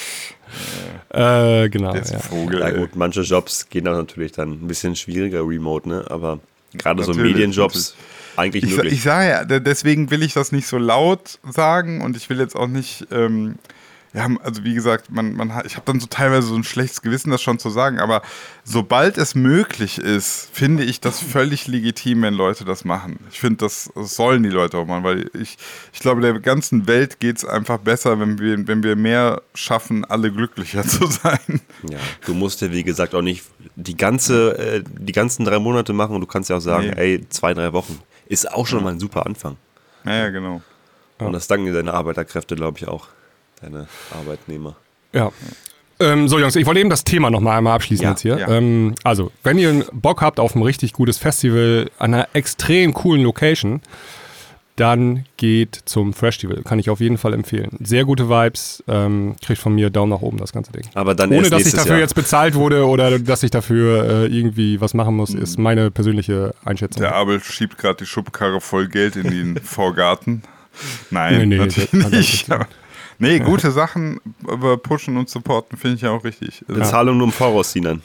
[SPEAKER 1] Äh, genau.
[SPEAKER 3] Der ja. Vogel, ja, gut, manche Jobs gehen dann natürlich dann ein bisschen schwieriger remote, ne? Aber gerade so Medienjobs eigentlich
[SPEAKER 2] ich,
[SPEAKER 3] möglich.
[SPEAKER 2] Ich sage ja, deswegen will ich das nicht so laut sagen und ich will jetzt auch nicht. Ähm, ja, also wie gesagt, man, man hat, ich habe dann so teilweise so ein schlechtes Gewissen, das schon zu sagen, aber sobald es möglich ist, finde ich das [laughs] völlig legitim, wenn Leute das machen. Ich finde, das, das, sollen die Leute auch machen, weil ich, ich glaube, der ganzen Welt geht es einfach besser, wenn wir, wenn wir mehr schaffen, alle glücklicher [laughs] zu sein.
[SPEAKER 3] Ja, du musst ja, wie gesagt, auch nicht die, ganze, äh, die ganzen drei Monate machen und du kannst ja auch sagen, nee. ey, zwei, drei Wochen. Ist auch schon ja. mal ein super Anfang.
[SPEAKER 2] Ja, ja genau.
[SPEAKER 3] Und das danken dir deine Arbeiterkräfte, glaube ich, auch deine Arbeitnehmer.
[SPEAKER 1] Ja. Ähm, so, Jungs, ich wollte eben das Thema nochmal einmal abschließen ja, jetzt hier. Ja. Ähm, also, wenn ihr Bock habt auf ein richtig gutes Festival an einer extrem coolen Location, dann geht zum Festival. Kann ich auf jeden Fall empfehlen. Sehr gute Vibes, ähm, kriegt von mir Daumen nach oben das ganze Ding.
[SPEAKER 3] Aber dann
[SPEAKER 1] Ohne dass ich dafür
[SPEAKER 3] Jahr.
[SPEAKER 1] jetzt bezahlt wurde oder dass ich dafür äh, irgendwie was machen muss, ist meine persönliche Einschätzung.
[SPEAKER 2] Der Abel schiebt gerade die Schubkarre voll Geld in den [laughs] Vorgarten. Nein,
[SPEAKER 1] Nee, nee,
[SPEAKER 2] natürlich nicht. Nee, gute Sachen über pushen und supporten finde ich ja auch richtig.
[SPEAKER 3] Bezahlung nur im Voraus, Sinan.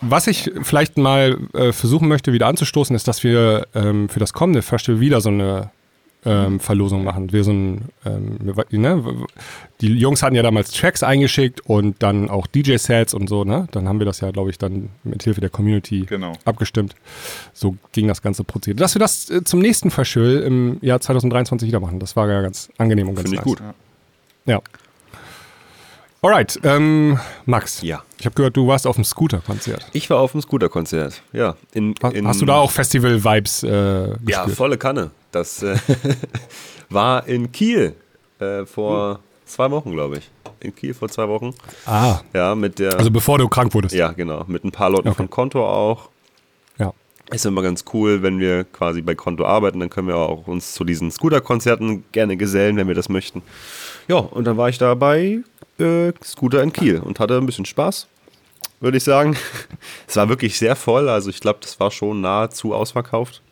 [SPEAKER 1] Was ich vielleicht mal äh, versuchen möchte, wieder anzustoßen, ist, dass wir ähm, für das kommende Festival wieder so eine ähm, Verlosung machen. Wir so ein, ähm, ne, die Jungs hatten ja damals Tracks eingeschickt und dann auch DJ-Sets und so, ne? Dann haben wir das ja, glaube ich, dann mit Hilfe der Community
[SPEAKER 2] Genau.
[SPEAKER 1] abgestimmt. So ging das ganze Prozedere. Dass wir das äh, zum nächsten Festival im Jahr 2023 wieder machen, das war ja ganz angenehm und ganz
[SPEAKER 3] Finde ich
[SPEAKER 1] nice.
[SPEAKER 3] gut.
[SPEAKER 1] Ja. Alright, ähm, Max.
[SPEAKER 3] Ja.
[SPEAKER 1] Ich habe gehört, du warst auf dem Scooter-Konzert.
[SPEAKER 3] Ich war auf dem Scooter-Konzert. Ja. In, in,
[SPEAKER 1] Hast du da auch Festival-Vibes äh,
[SPEAKER 3] Ja,
[SPEAKER 1] gespürt?
[SPEAKER 3] volle Kanne. Das äh, [laughs] war in Kiel äh, vor zwei Wochen, glaube ich. In Kiel vor zwei Wochen.
[SPEAKER 1] ah,
[SPEAKER 3] Ja, mit der.
[SPEAKER 1] also bevor du krank wurdest.
[SPEAKER 3] ja, genau. Mit ein paar Leuten
[SPEAKER 1] Okay.
[SPEAKER 3] von Konto auch.
[SPEAKER 1] Ja.
[SPEAKER 3] Ist immer ganz cool, wenn wir quasi bei Konto arbeiten, dann können wir auch uns zu diesen Scooter-Konzerten gerne gesellen, wenn wir das möchten. Ja, und dann war ich da bei äh, Scooter in Kiel und hatte ein bisschen Spaß, würde ich sagen. [laughs] Es war wirklich sehr voll, also ich glaube, das war schon nahezu ausverkauft.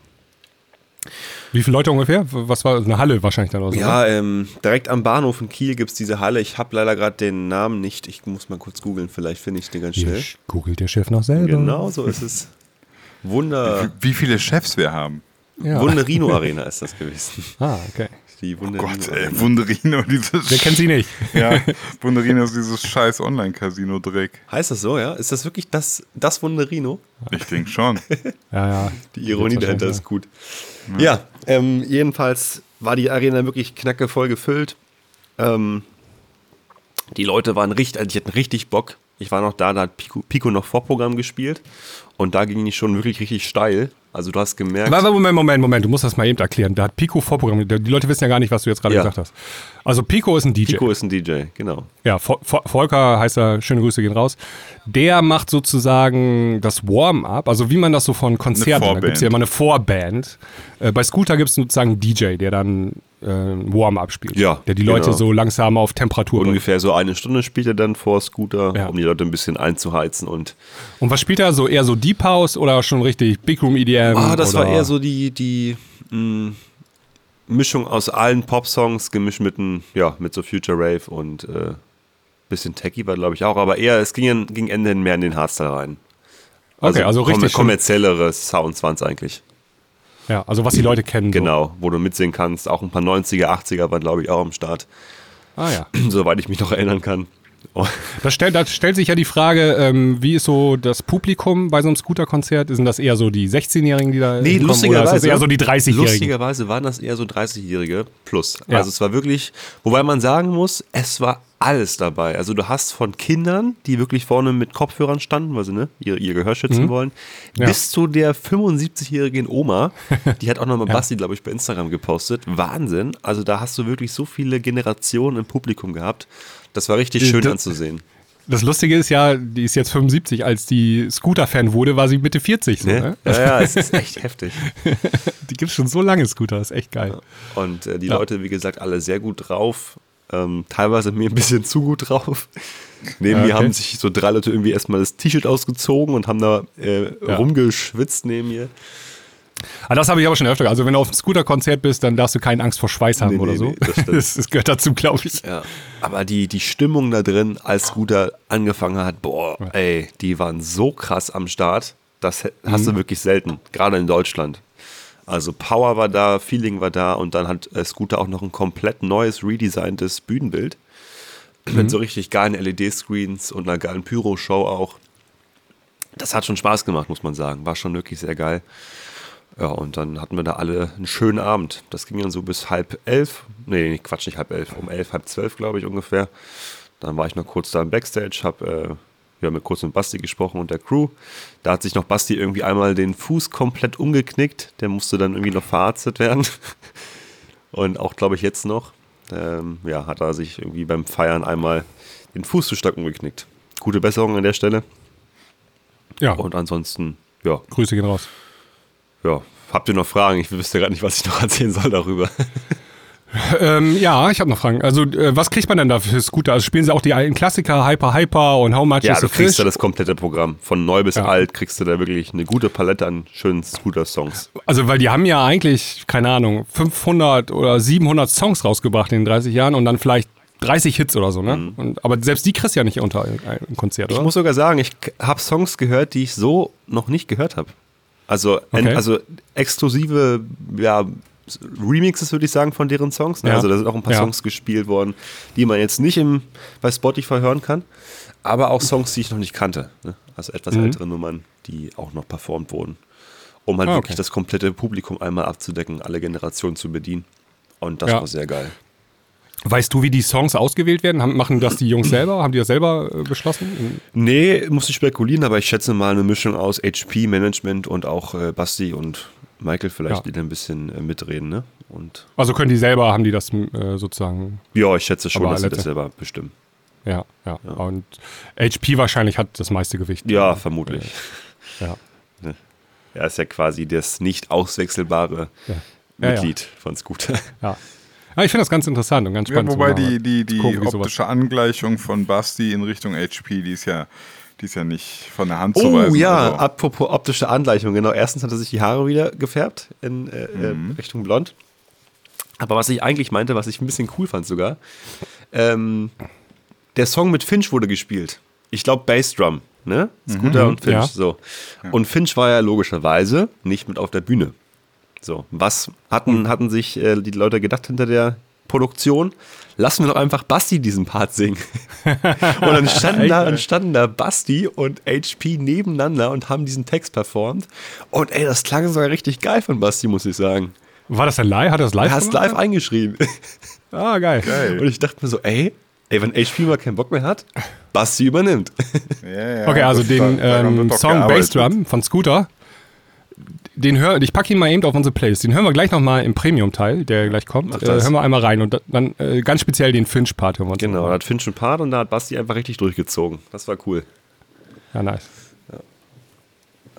[SPEAKER 1] Wie viele Leute ungefähr? Was war eine Halle wahrscheinlich dann oder?
[SPEAKER 3] Ja, ähm, direkt am Bahnhof in Kiel gibt es diese Halle. Ich habe leider gerade den Namen nicht. Ich muss mal kurz googeln, vielleicht finde ich den ganz schnell.
[SPEAKER 1] sch- googelt der Chef noch selber.
[SPEAKER 3] Genau, so ist es. Wunder,
[SPEAKER 2] Wie viele Chefs wir haben.
[SPEAKER 1] Ja.
[SPEAKER 3] Wunderino Arena ist das gewesen.
[SPEAKER 1] Ah, okay.
[SPEAKER 3] Die Wunderino
[SPEAKER 2] Gott, ey. Wunderino, dieses.
[SPEAKER 1] Wer kennt sie nicht?
[SPEAKER 2] Ja, [laughs] Wunderino ist dieses scheiß Online-Casino-Dreck.
[SPEAKER 3] Heißt das so, ja? Ist das wirklich das, das Wunderino?
[SPEAKER 2] Ich denke schon. [laughs]
[SPEAKER 1] Ja, ja.
[SPEAKER 3] Die Ironie dahinter ist gut. Ja, ähm, jedenfalls war die Arena wirklich knackevoll gefüllt. Ähm, die Leute waren richtig, also die hatten richtig Bock. Ich war noch da, da hat Pico, Pico noch Vorprogramm gespielt und da ging die schon wirklich richtig steil. Also du hast gemerkt.
[SPEAKER 1] Warte, Moment, Moment, Moment, du musst das mal eben erklären. Da hat Pico vorprogrammiert. Die Leute wissen ja gar nicht, was du jetzt gerade
[SPEAKER 3] Ja.
[SPEAKER 1] gesagt hast. Also Pico ist ein DJ.
[SPEAKER 3] Pico ist ein DJ, genau.
[SPEAKER 1] Ja, Vo- Vo- Volker heißt er, schöne Grüße gehen raus. Der macht sozusagen das Warm-up, also wie man das so von Konzerten, da gibt es ja immer eine Vorband. Äh, bei Scooter gibt es sozusagen einen DJ, der dann äh, Warm-up spielt.
[SPEAKER 3] Ja,
[SPEAKER 1] Der die Leute
[SPEAKER 3] genau.
[SPEAKER 1] so langsam auf Temperatur bringt.
[SPEAKER 3] Ungefähr so eine Stunde spielt er dann vor Scooter,
[SPEAKER 1] Ja.
[SPEAKER 3] um die Leute ein bisschen einzuheizen und
[SPEAKER 1] Und was spielt er so? Eher so Deep House oder schon richtig Big Room EDM?
[SPEAKER 3] Ah, das
[SPEAKER 1] oder?
[SPEAKER 3] war eher so die, die mh, Mischung aus allen Pop-Songs, gemischt mit, ein, ja, mit so Future Rave und äh, bisschen Techie war, glaube ich, auch, aber eher, es ging gegen Ende hin mehr in den Hardstyle rein.
[SPEAKER 1] Okay, also richtig schon-
[SPEAKER 3] kommerziellere Sounds waren es eigentlich.
[SPEAKER 1] Ja, also was die Leute kennen.
[SPEAKER 3] Genau, wo du mitsingen kannst. Auch ein paar 90er, 80er waren, glaube ich, auch am Start,
[SPEAKER 1] So. Ah ja. [clears throat]
[SPEAKER 3] soweit ich mich noch erinnern kann. [laughs] Oh,
[SPEAKER 1] Da stellt, da stellt sich ja die Frage, ähm, wie ist so das Publikum bei so einem Scooter-Konzert? Sind das eher so die 16-Jährigen, die da
[SPEAKER 3] Nee, lustigerweise.
[SPEAKER 1] Ist eher so die 30-Jährigen?
[SPEAKER 3] Lustigerweise waren das eher so 30-Jährige plus.
[SPEAKER 1] Ja.
[SPEAKER 3] Also es war wirklich, wobei man sagen muss, es war alles dabei. Also du hast von Kindern, die wirklich vorne mit Kopfhörern standen, weil sie ne, ihr, ihr Gehör schützen wollen,
[SPEAKER 1] Mhm. Ja.
[SPEAKER 3] bis zu der 75-jährigen Oma, [laughs] die hat auch nochmal Basti, glaube ich, bei Instagram gepostet. Wahnsinn. Also da hast du wirklich so viele Generationen im Publikum gehabt. Das war richtig schön
[SPEAKER 1] das-
[SPEAKER 3] anzusehen.
[SPEAKER 1] Das Lustige ist ja, die ist jetzt 75, als die Scooter-Fan wurde, war sie Mitte 40. So,
[SPEAKER 3] Ne?
[SPEAKER 1] ne?
[SPEAKER 3] Ja, ja, es ist [laughs] echt heftig.
[SPEAKER 1] Die gibt es schon so lange, Scooter, das ist echt geil.
[SPEAKER 3] Und äh, die
[SPEAKER 1] Ja.
[SPEAKER 3] Leute, wie gesagt, alle sehr gut drauf. Ähm, teilweise mir ein bisschen zu gut drauf. [laughs] Neben
[SPEAKER 1] Ja,
[SPEAKER 3] mir
[SPEAKER 1] okay.
[SPEAKER 3] haben sich so drei Leute irgendwie erstmal das T-Shirt ausgezogen und haben da äh,
[SPEAKER 1] Ja.
[SPEAKER 3] rumgeschwitzt neben mir.
[SPEAKER 1] Ah, das habe ich aber schon öfter. Also wenn du auf einem Scooter-Konzert bist, dann darfst du keine Angst vor Schweiß haben
[SPEAKER 3] Nee,
[SPEAKER 1] oder
[SPEAKER 3] nee,
[SPEAKER 1] so.
[SPEAKER 3] nee, das [laughs]
[SPEAKER 1] das, das gehört dazu, glaube ich.
[SPEAKER 3] Ja. Aber die, die Stimmung da drin, als Scooter angefangen hat, boah, ey, die waren so krass am Start. Das hast
[SPEAKER 1] Mhm.
[SPEAKER 3] du wirklich selten, gerade in Deutschland. Also Power war da, Feeling war da und dann hat äh, Scooter auch noch ein komplett neues, redesigntes Bühnenbild.
[SPEAKER 1] Mhm.
[SPEAKER 3] Mit so richtig geilen LED-Screens und einer geilen Pyro-Show auch. Das hat schon Spaß gemacht, muss man sagen. War schon wirklich sehr geil. Ja, und dann hatten wir da alle einen schönen Abend. Das ging dann so bis halb elf. Nee, Quatsch, nicht halb elf. Um elf, halb zwölf, glaube ich, ungefähr. Dann war ich noch kurz da im Backstage, hab äh, ja, mit kurz mit Basti gesprochen und der Crew. Da hat sich noch Basti irgendwie einmal den Fuß komplett umgeknickt. Der musste dann irgendwie noch verarztet werden. [laughs] Und auch, glaube ich, jetzt noch. Ähm, ja, hat er sich irgendwie beim Feiern einmal den Fuß zu stark umgeknickt. Gute Besserung an der Stelle.
[SPEAKER 1] Ja,
[SPEAKER 3] Und ansonsten, ja,
[SPEAKER 1] Grüße gehen raus.
[SPEAKER 3] Ja, habt ihr noch Fragen? Ich wüsste gerade nicht, was ich noch [laughs] erzählen soll darüber.
[SPEAKER 1] Ähm, ja, ich habe noch Fragen. Also, äh, was kriegt man denn da für Scooter? Also, spielen sie auch die alten Klassiker, Hyper Hyper und How Much
[SPEAKER 3] ja,
[SPEAKER 1] is
[SPEAKER 3] du kriegst da das komplette Programm. Von neu bis
[SPEAKER 1] Ja.
[SPEAKER 3] alt kriegst du da wirklich eine gute Palette an schönen Scooter-Songs.
[SPEAKER 1] Also, weil die haben ja eigentlich, keine Ahnung, 500 oder 700 Songs rausgebracht in den 30 Jahren und dann vielleicht 30 Hits oder so, ne? Und, aber selbst die kriegst du ja nicht unter ein, ein Konzert,
[SPEAKER 3] Ich
[SPEAKER 1] oder?
[SPEAKER 3] muss sogar sagen, ich habe Songs gehört, die ich so noch nicht gehört habe. Also, en-
[SPEAKER 1] Okay.
[SPEAKER 3] also exklusive ja, Remixes, würde ich sagen, von deren Songs. Ne?
[SPEAKER 1] Ja.
[SPEAKER 3] Also da sind auch ein paar
[SPEAKER 1] Ja.
[SPEAKER 3] Songs gespielt worden, die man jetzt nicht im, bei Spotify hören kann, aber auch Songs, die ich noch nicht kannte. Ne? Also etwas
[SPEAKER 1] Mhm.
[SPEAKER 3] ältere Nummern, die auch noch performt wurden. Um halt
[SPEAKER 1] Ah,
[SPEAKER 3] wirklich
[SPEAKER 1] okay.
[SPEAKER 3] das komplette Publikum einmal abzudecken, alle Generationen zu bedienen. Und das
[SPEAKER 1] Ja.
[SPEAKER 3] war sehr geil.
[SPEAKER 1] Weißt du, wie die Songs ausgewählt werden? Haben, machen das die Jungs selber? Haben die das selber äh, beschlossen?
[SPEAKER 3] Nee, muss ich spekulieren, aber ich schätze mal eine Mischung aus HP, Management und auch äh, Basti und Michael vielleicht,
[SPEAKER 1] Ja.
[SPEAKER 3] die da ein bisschen äh, mitreden, ne? Und
[SPEAKER 1] Also können die selber, haben die das äh, sozusagen,
[SPEAKER 3] ja, ich schätze schon, dass sie das selber bestimmen.
[SPEAKER 1] ja, ja, Und HP wahrscheinlich hat das meiste Gewicht.
[SPEAKER 3] Ja, vermutlich.
[SPEAKER 1] Ja. [laughs]
[SPEAKER 3] Er ist ja quasi das nicht auswechselbare
[SPEAKER 1] Ja. Ja, ja.
[SPEAKER 3] Mitglied von Scooter.
[SPEAKER 1] Ja. Ja, ich finde das ganz interessant und ganz
[SPEAKER 2] Ja,
[SPEAKER 1] spannend.
[SPEAKER 2] wobei
[SPEAKER 1] so
[SPEAKER 2] die, die, die
[SPEAKER 1] zu gucken,
[SPEAKER 2] optische Angleichung von Basti in Richtung HP, die ist ja, die ist ja nicht von der Hand zu
[SPEAKER 3] Oh
[SPEAKER 2] weisen.
[SPEAKER 3] ja,
[SPEAKER 2] Also,
[SPEAKER 3] apropos optische Angleichung, genau. Erstens hat er sich die Haare wieder gefärbt in äh, äh,
[SPEAKER 2] Mhm.
[SPEAKER 3] Richtung blond. Aber was ich eigentlich meinte, was ich ein bisschen cool fand sogar, ähm, der Song mit Finch wurde gespielt. Ich glaube Bassdrum, ne? Scooter und Finch,
[SPEAKER 1] ja.
[SPEAKER 3] so. Und Finch war ja logischerweise nicht mit auf der Bühne. So, was hatten, hatten sich äh, die Leute gedacht hinter der Produktion? Lassen wir doch einfach Basti diesen Part singen. [laughs] und dann standen, da, dann standen da Basti und HP nebeneinander und haben diesen Text performt. Und ey, das klang sogar richtig geil von Basti, muss ich sagen.
[SPEAKER 1] War das denn live? Hat er das live
[SPEAKER 3] Er hat es live eingeschrieben. [laughs]
[SPEAKER 1] Ah, geil.
[SPEAKER 2] Geil.
[SPEAKER 3] Und ich dachte mir so, ey, ey, wenn HP mal keinen Bock mehr hat, Basti übernimmt.
[SPEAKER 2] ja, ja,
[SPEAKER 1] Okay, also den ähm, Song. Bassdrum von Scooter, den hör, ich packe ihn mal eben auf unsere Playlist. Den hören wir gleich nochmal im Premium-Teil, der gleich kommt. Äh, hören wir einmal rein und da- dann äh, ganz speziell den Finch-Part hören wir uns
[SPEAKER 3] Genau, da hat Finch einen Part und da hat Basti einfach richtig durchgezogen. Das war cool.
[SPEAKER 1] Ja, nice.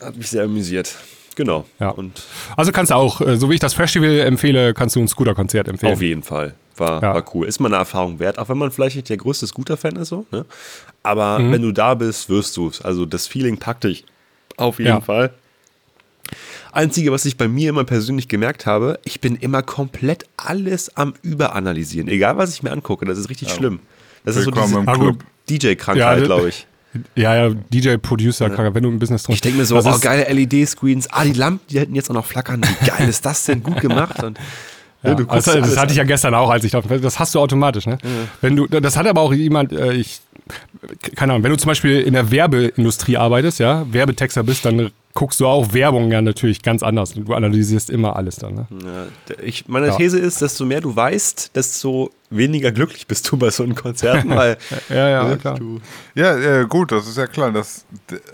[SPEAKER 3] Hat mich sehr amüsiert. Genau.
[SPEAKER 1] Ja.
[SPEAKER 3] Und
[SPEAKER 1] Also kannst du auch, äh, so wie ich das Festival empfehle, kannst du ein Scooter-Konzert empfehlen.
[SPEAKER 3] Auf jeden Fall. War,
[SPEAKER 1] Ja.
[SPEAKER 3] war cool. Ist mal eine Erfahrung wert, auch wenn man vielleicht nicht der größte Scooter-Fan ist, so, ne? Aber
[SPEAKER 1] Mhm.
[SPEAKER 3] wenn du da bist, wirst du es. Also das Feeling packt dich. Auf jeden
[SPEAKER 1] Ja.
[SPEAKER 3] Fall. Einzige, was ich bei mir immer persönlich gemerkt habe, ich bin immer komplett alles am Überanalysieren. Egal, was ich mir angucke, das ist richtig schlimm. Das ist so
[SPEAKER 2] Willkommen
[SPEAKER 3] diese. DJ-Krankheit,
[SPEAKER 1] Ja,
[SPEAKER 3] glaube ich.
[SPEAKER 1] Ja, ja, DJ, Producer, wenn du im Business drin
[SPEAKER 3] Ich denke mir so, oh, geile LED-Screens. Ah, die Lampen, die hätten jetzt auch noch flackern. Wie geil ist das denn? Gut gemacht. Und, [laughs]
[SPEAKER 1] Ja, also, das hatte ich ja gestern auch, als ich da, das hast du automatisch, ne? Wenn du, das hat aber auch jemand, äh, ich, keine Ahnung, wenn du zum Beispiel in der Werbeindustrie arbeitest, ja, Werbetexter bist, dann guckst du auch Werbung ja natürlich ganz anders. Du analysierst immer alles dann, ne?
[SPEAKER 3] Ja, ich, meine
[SPEAKER 1] Ja.
[SPEAKER 3] These ist, desto mehr du weißt, desto weniger glücklich bist du bei so einem Konzerten, weil [laughs]
[SPEAKER 1] Ja, ja,
[SPEAKER 3] ne,
[SPEAKER 1] klar.
[SPEAKER 3] du
[SPEAKER 2] Ja, ja, gut, das ist ja klar. Das,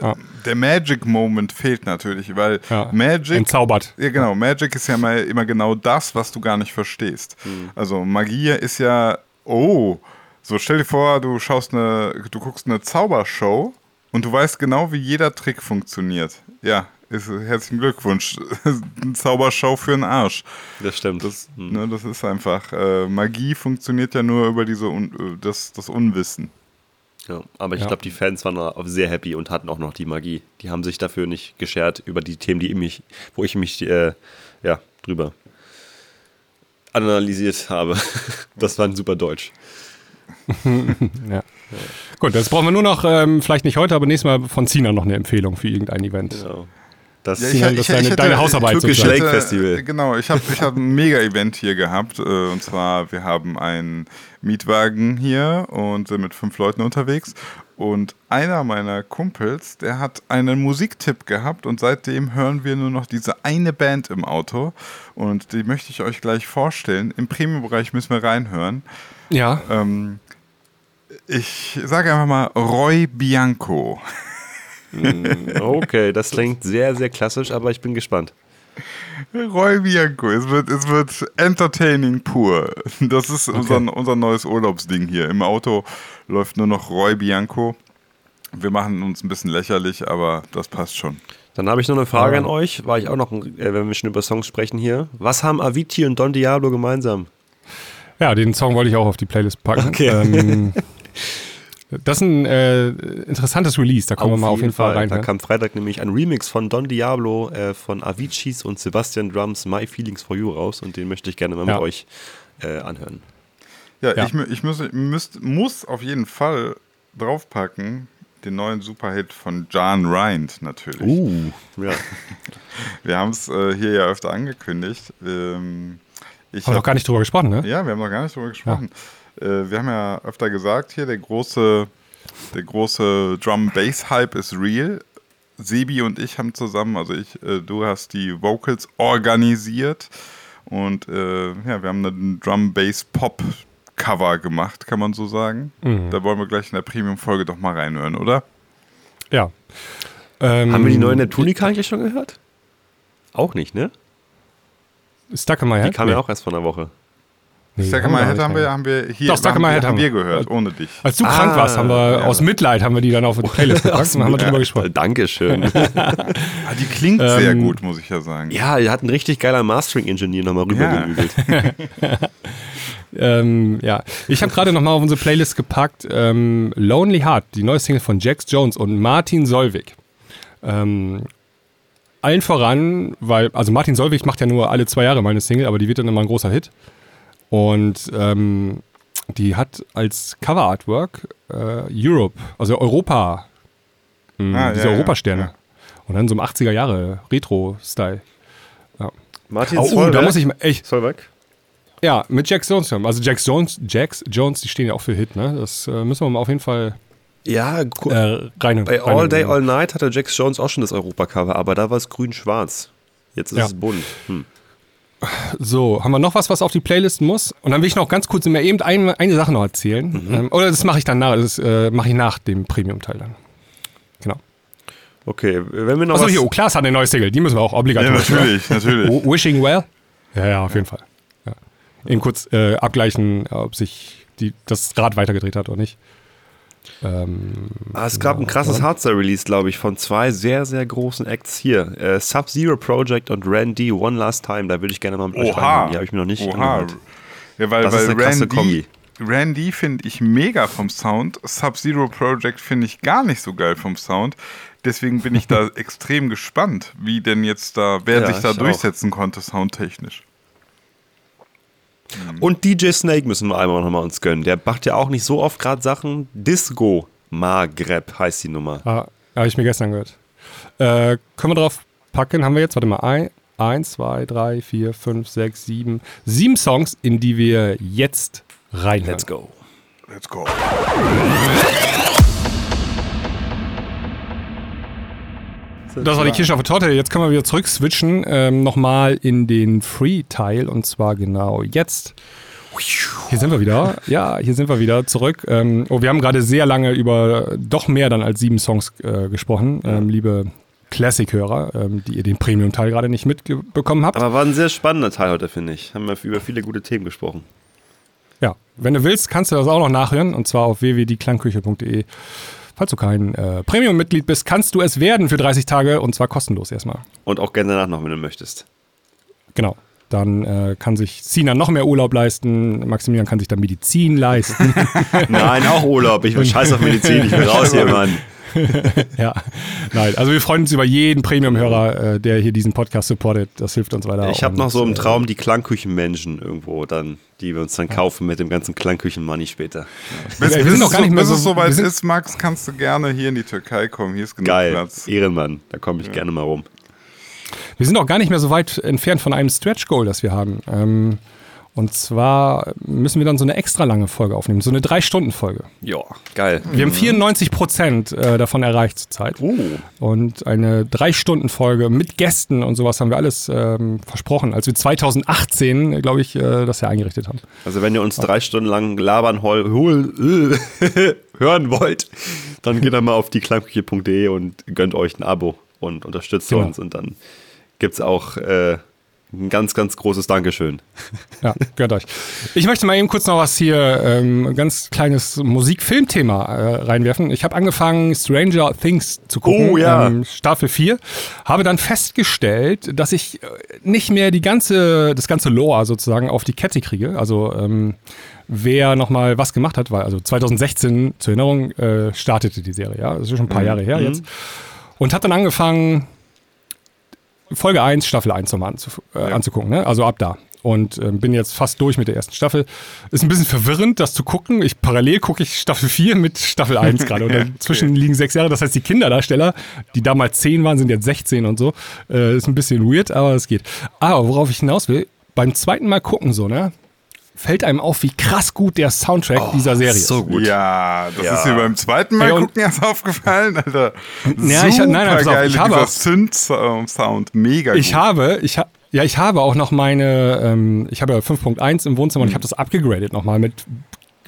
[SPEAKER 1] Ja.
[SPEAKER 2] Der Magic Moment fehlt natürlich, weil
[SPEAKER 1] Ja,
[SPEAKER 2] Magic.
[SPEAKER 1] Entzaubert.
[SPEAKER 2] Ja, genau. Magic ist ja mal immer genau das, was du gar nicht verstehst. Also Magie ist ja, oh, so stell dir vor, du schaust eine, du guckst eine Zaubershow und du weißt genau, wie jeder Trick funktioniert. Ja, ist, herzlichen Glückwunsch. [laughs] Eine Zaubershow für den Arsch.
[SPEAKER 3] das stimmt.
[SPEAKER 2] Das, ne, das ist einfach, äh, Magie funktioniert ja nur über diese Un äh, das, das Unwissen.
[SPEAKER 3] ja, aber ich
[SPEAKER 1] Ja.
[SPEAKER 3] glaube, die Fans waren auch sehr happy und hatten auch noch die Magie. Die haben sich dafür nicht geschert über die Themen, die ich mich, wo ich mich äh, ja, drüber analysiert habe. [laughs] Das war ein super Deutsch. [laughs]
[SPEAKER 1] Ja. Gut, jetzt brauchen wir nur noch, ähm, vielleicht nicht heute, aber nächstes Mal von Zina noch eine Empfehlung für irgendein Event.
[SPEAKER 3] Genau. Das
[SPEAKER 2] Ja,
[SPEAKER 1] Sinan, das ist deine- deine Hausarbeit
[SPEAKER 3] Türkisch. Lake Festival.
[SPEAKER 2] Genau, ich habe ich hab ein Mega-Event hier gehabt. Äh, und zwar, wir haben einen Mietwagen hier und sind mit fünf Leuten unterwegs. Und einer meiner Kumpels, der hat einen Musiktipp gehabt und seitdem hören wir nur noch diese eine Band im Auto. Und die möchte ich euch gleich vorstellen. Im Premium-Bereich müssen wir reinhören.
[SPEAKER 1] Ja.
[SPEAKER 2] Ähm, ich sage einfach mal Roy Bianco.
[SPEAKER 3] Okay, das klingt sehr, sehr klassisch, aber ich bin gespannt.
[SPEAKER 2] Roy Bianco, es wird, es wird entertaining pur. Das ist unser, unser neues Urlaubsding hier. Im Auto läuft nur noch Roy Bianco. Wir machen uns ein bisschen lächerlich, aber das passt schon.
[SPEAKER 3] Dann habe ich noch eine Frage an euch, war ich auch noch, äh, wenn wir schon über Songs sprechen hier. Was haben Avicii und Don Diablo gemeinsam?
[SPEAKER 1] Ja, den Song wollte ich auch auf die Playlist packen. Okay. Ähm, [laughs] das ist ein äh, interessantes Release, da kommen auf wir mal auf jeden Fall, Fall rein.
[SPEAKER 3] Da kam Freitag nämlich ein Remix von Don Diablo äh, von Aviciis und Sebastian Drums My Feelings for You raus und den möchte ich gerne mal ja. mit euch äh, anhören.
[SPEAKER 2] Ja, ja, ich, ich muss, müsst, muss auf jeden Fall draufpacken, den neuen Superhit von John Rind natürlich.
[SPEAKER 3] Uh, [laughs] ja.
[SPEAKER 2] Wir haben es äh, hier ja öfter angekündigt. Ähm,
[SPEAKER 1] ich haben hab, noch gar nicht drüber gesprochen, ne?
[SPEAKER 2] Ja, wir haben noch gar nicht drüber gesprochen. Ja. Äh, wir haben ja öfter gesagt hier, der große, der große Drum-Bass-Hype ist real. Sebi und ich haben zusammen, also ich, äh, du hast die Vocals organisiert und äh, ja, wir haben einen Drum-Bass-Pop Cover gemacht, kann man so sagen. Mhm. Da wollen wir gleich in der Premium-Folge doch mal reinhören, oder?
[SPEAKER 1] Ja.
[SPEAKER 3] Ähm, Haben wir die neue Neptunica eigentlich schon gehört? Auch nicht, ne?
[SPEAKER 1] Stuck in My Head?
[SPEAKER 3] Die kam ja auch erst vor einer Woche.
[SPEAKER 2] Nee, My Head haben wir, haben wir hier
[SPEAKER 1] Doch, My Head
[SPEAKER 2] haben wir gehört, ohne dich.
[SPEAKER 1] Als du ah, krank warst, haben wir ja. aus Mitleid haben wir die dann auf die Playlist [laughs] gepackt und haben wir drüber gesprochen.
[SPEAKER 3] Dankeschön. [laughs]
[SPEAKER 2] ah, die klingt ähm, sehr gut, muss ich ja sagen.
[SPEAKER 3] Ja, die hat ein richtig geiler Mastering-Ingenieur nochmal rübergebügelt. Ja. [laughs]
[SPEAKER 1] ähm, ja, ich habe gerade nochmal auf unsere Playlist gepackt ähm, Lonely Heart, die neue Single von Jax Jones und Martin Solvig. Ähm, allen voran, weil, also Martin Solvig macht ja nur alle zwei Jahre mal eine Single, aber die wird dann immer ein großer Hit. Und ähm, die hat als Cover-Artwork äh, Europe, also Europa, mh, ah, diese ja, Europasterne. Ja. Und dann so im 80er Jahre Retro-Style.
[SPEAKER 3] Ja. Martin
[SPEAKER 1] oh, uh, da muss ich echt.
[SPEAKER 3] Solveig?
[SPEAKER 1] Ja, mit Jack Jones. Also Jack Jones, Jax Jones, die stehen ja auch für Hit, ne? Das äh, müssen wir mal auf jeden Fall
[SPEAKER 3] ja, äh, rein, bei rein, All Day, All Night hatte Jax Jones auch schon das Europacover, aber da war es grün-schwarz. Jetzt ist ja. es bunt. Hm.
[SPEAKER 1] So, haben wir noch was, was auf die Playlist muss? Und dann will ich noch ganz kurz mir eben eine, eine Sache noch erzählen. Mhm. Ähm, oder das mache ich dann nach, das äh, mache ich nach dem Premium-Teil dann. Genau.
[SPEAKER 3] Okay, wenn wir noch.
[SPEAKER 1] Achso, hier, oh, Klaas hat eine neue Single, die müssen wir auch obligatorisch.
[SPEAKER 2] Ja, natürlich, natürlich.
[SPEAKER 1] Wishing Well? Ja, ja, auf jeden Fall eben kurz äh, abgleichen, ob sich die, das Rad weitergedreht hat oder nicht.
[SPEAKER 3] Ähm, ah, es gab ein krasses Hardstyle-Release, glaube ich, von zwei sehr, sehr großen Acts hier. Äh, Sub-Zero Project und Randy One Last Time. Da würde ich gerne mal mit euch rein. Die habe ich mir noch nicht Oha. Angehört.
[SPEAKER 2] Ja, weil, das weil ist eine Randy, Kombi. Randy finde ich mega vom Sound. Sub-Zero Project finde ich gar nicht so geil vom Sound. Deswegen bin ich da [laughs] extrem gespannt, wie denn jetzt da, wer ja, sich da durchsetzen auch. konnte, soundtechnisch.
[SPEAKER 3] Mhm. Und DJ Snake müssen wir einmal nochmal uns gönnen. Der macht ja auch nicht so oft gerade Sachen. Disco Maghreb heißt die Nummer.
[SPEAKER 1] Ah, habe ich mir gestern gehört. Äh, können wir drauf packen? Haben wir jetzt, warte mal, ein, eins, zwei, drei, vier, fünf, sechs, sieben. Sieben Songs, in die wir jetzt rein.
[SPEAKER 3] Let's go.
[SPEAKER 2] Let's go.
[SPEAKER 1] Das war die Kirsche auf der Torte. Jetzt können wir wieder zurück switchen. Ähm, Nochmal in den Free-Teil. Und zwar genau jetzt. Hier sind wir wieder. Ja, hier sind wir wieder zurück. Ähm, oh, wir haben gerade sehr lange über doch mehr dann als sieben Songs äh, gesprochen, ähm, liebe Classic-Hörer, ähm, die ihr den Premium-Teil gerade nicht mitbekommen habt.
[SPEAKER 3] Aber war ein sehr spannender Teil heute, finde ich. Haben wir über viele gute Themen gesprochen.
[SPEAKER 1] Ja, wenn du willst, kannst du das auch noch nachhören. Und zwar auf www.dieklangküche.de Falls du kein äh, Premium-Mitglied bist, kannst du es werden für 30 Tage und zwar kostenlos erstmal.
[SPEAKER 3] Und auch gerne danach noch, wenn du möchtest.
[SPEAKER 1] Genau. Dann äh, kann sich Sina noch mehr Urlaub leisten. Maximilian kann sich dann Medizin leisten. [laughs]
[SPEAKER 3] Nein, auch Urlaub. Ich will scheiß auf Medizin. Ich will raus hier, Mann. [laughs]
[SPEAKER 1] ja, nein. Also wir freuen uns über jeden Premium-Hörer, äh, der hier diesen Podcast supportet. Das hilft uns weiter.
[SPEAKER 3] Ich habe noch so im äh, Traum die Klangküchenmenschen irgendwo dann, die wir uns dann kaufen mit dem ganzen Klangküchen-Money später. Ja.
[SPEAKER 2] Bis, wir sind noch gar nicht mehr so, bis es soweit ist, Max, kannst du gerne hier in die Türkei kommen. Hier ist genug
[SPEAKER 3] Geil.
[SPEAKER 2] Platz.
[SPEAKER 3] Ehrenmann, da komme ich ja. gerne mal rum.
[SPEAKER 1] Wir sind auch gar nicht mehr so weit entfernt von einem Stretch-Goal, das wir haben. Ähm, und zwar müssen wir dann so eine extra lange Folge aufnehmen, so eine Drei-Stunden-Folge.
[SPEAKER 3] Ja, geil.
[SPEAKER 1] Wir haben 94 Prozent äh, davon erreicht zurzeit.
[SPEAKER 3] Uh.
[SPEAKER 1] Und eine Drei-Stunden-Folge mit Gästen und sowas haben wir alles ähm, versprochen, als wir 2018, glaube ich, äh, das ja eingerichtet haben.
[SPEAKER 3] Also wenn ihr uns drei Stunden lang labern hol, hol, [laughs] hören wollt, dann geht dann mal auf dieklangküche.de und gönnt euch ein Abo und unterstützt genau. uns. Und dann gibt es auch... Äh, ein ganz, ganz großes Dankeschön.
[SPEAKER 1] Ja, gehört euch. Ich möchte mal eben kurz noch was hier, ähm, ganz kleines Musik-Film-Thema äh, reinwerfen. Ich habe angefangen, Stranger Things zu gucken,
[SPEAKER 3] oh, ja.
[SPEAKER 1] ähm, Staffel 4. Habe dann festgestellt, dass ich äh, nicht mehr die ganze, das ganze Lore sozusagen auf die Kette kriege. Also ähm, wer nochmal was gemacht hat, weil also 2016 zur Erinnerung äh, startete die Serie, ja. Das ist schon ein paar mhm. Jahre her mhm. jetzt. Und hat dann angefangen, Folge 1, Staffel 1 nochmal anzu, äh, ja. anzugucken, ne? Also ab da. Und äh, bin jetzt fast durch mit der ersten Staffel. Ist ein bisschen verwirrend, das zu gucken. Ich parallel gucke ich Staffel 4 mit Staffel 1 [laughs] gerade. Und dazwischen okay. liegen sechs Jahre. Das heißt, die Kinderdarsteller, die damals 10 waren, sind jetzt 16 und so. Äh, ist ein bisschen weird, aber es geht. Aber worauf ich hinaus will, beim zweiten Mal gucken so, ne? Fällt einem auf, wie krass gut der Soundtrack oh, dieser Serie ist.
[SPEAKER 2] So gut. Ja, das ja. ist mir beim zweiten Mal Ey, gucken erst aufgefallen, Alter.
[SPEAKER 1] Ja, ich, nein, nein, pass auf, ich habe
[SPEAKER 2] Synth-Sound, mega
[SPEAKER 1] ich Habe, ich habe, ja, ich habe auch noch meine, ähm, ich habe ja 5.1 im Wohnzimmer mhm. und ich habe das abgegradet nochmal mit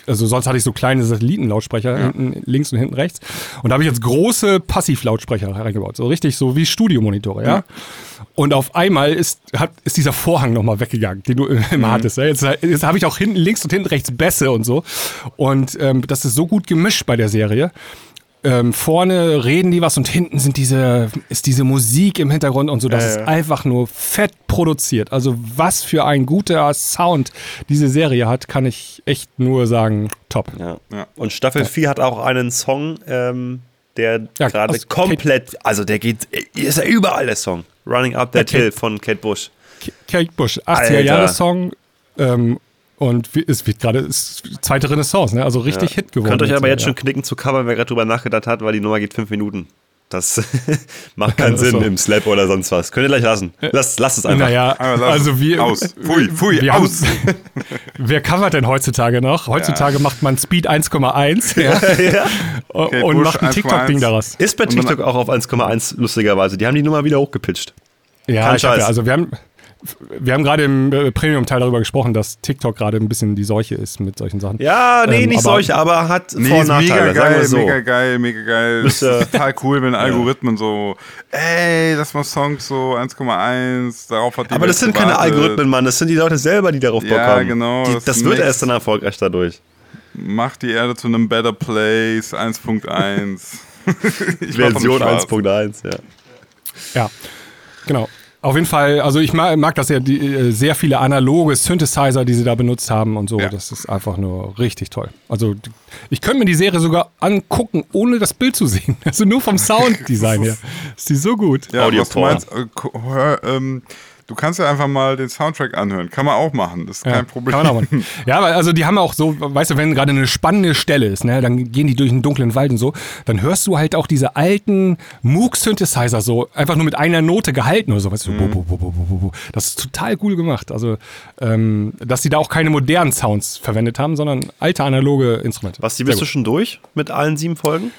[SPEAKER 1] also sonst hatte ich so kleine Satellitenlautsprecher ja. hinten, links und hinten rechts. Und da habe ich jetzt große Passivlautsprecher reingebaut. So richtig so wie Studiomonitore, ja. ja. Und auf einmal ist, hat, ist dieser Vorhang nochmal weggegangen, den du [laughs] immer mhm. hattest. Ja? Jetzt, jetzt habe ich auch hinten links und hinten rechts Bässe und so. Und ähm, das ist so gut gemischt bei der Serie. Ähm, vorne reden die was und hinten sind diese, ist diese Musik im Hintergrund und so. Das äh, ist einfach nur fett produziert. Also was für ein guter Sound diese Serie hat, kann ich echt nur sagen, top.
[SPEAKER 3] Ja. Ja. Und Staffel ja. 4 hat auch einen Song, ähm, der gerade komplett, also der geht, ist ja überall der Song. Running Up That Hill von Kate Bush.
[SPEAKER 1] Kate Bush, 80er-Jahre-Song. Ähm, und es wird gerade zweite Renaissance, ne? also richtig ja. Hit geworden.
[SPEAKER 3] Könnt euch aber jetzt ja. schon knicken zu covern, wer gerade drüber nachgedacht hat, weil die Nummer geht fünf Minuten. Das [laughs] macht keinen Sinn so. im Slap oder sonst was. Könnt ihr gleich lassen. Lasst, lasst es einfach.
[SPEAKER 1] Naja, also wir.
[SPEAKER 2] Aus. Pfui, pfui, wir aus. [laughs]
[SPEAKER 1] wer covert denn heutzutage noch? Heutzutage ja. macht man Speed 1,1 [laughs] ja, ja. Okay, und Bush macht ein TikTok-Ding daraus.
[SPEAKER 3] Ist bei TikTok auch auf 1,1 lustigerweise. Die haben die Nummer wieder hochgepitcht.
[SPEAKER 1] Ja, Kein Scheiß. Ja, also wir haben, wir haben gerade im äh, Premium-Teil darüber gesprochen, dass TikTok gerade ein bisschen die Seuche ist mit solchen Sachen.
[SPEAKER 3] Ja, nee, ähm, nicht aber, Seuche, aber hat
[SPEAKER 2] nee, Vor- und Nachteile. Mega geil, so. mega geil, mega geil. Das ist total cool, wenn [laughs] Algorithmen so, ey, das war Songs so 1,1, darauf hat die
[SPEAKER 3] Aber das sind gewartet. keine Algorithmen, Mann, das sind die Leute selber, die darauf Bock ja, haben.
[SPEAKER 2] genau.
[SPEAKER 3] Die, das, das wird erst dann erfolgreich dadurch.
[SPEAKER 2] Macht die Erde zu einem Better Place 1.1. [laughs]
[SPEAKER 3] Version 1.1, ja.
[SPEAKER 1] Ja, genau. Auf jeden Fall, also ich mag, mag das ja, die, äh, sehr viele analoge Synthesizer, die sie da benutzt haben und so. Ja. Das ist einfach nur richtig toll. Also ich könnte mir die Serie sogar angucken, ohne das Bild zu sehen. [laughs] Also nur vom [laughs] Sounddesign her. Ist die so gut.
[SPEAKER 2] Ja, Audio was du meinst, äh, hör, ähm, Du kannst ja einfach mal den Soundtrack anhören. Kann man auch machen. Das ist ja, kein Problem. Kann man auch machen. [laughs]
[SPEAKER 1] Ja, also die haben auch so, weißt du, wenn gerade eine spannende Stelle ist, ne, dann gehen die durch einen dunklen Wald und so, dann hörst du halt auch diese alten Moog-Synthesizer so, einfach nur mit einer Note gehalten oder so. Weißt du, mhm. bo, bo, bo, das ist total cool gemacht. Also, ähm, dass sie da auch keine modernen Sounds verwendet haben, sondern alte analoge Instrumente.
[SPEAKER 3] Was, die bist du schon durch mit allen sieben Folgen?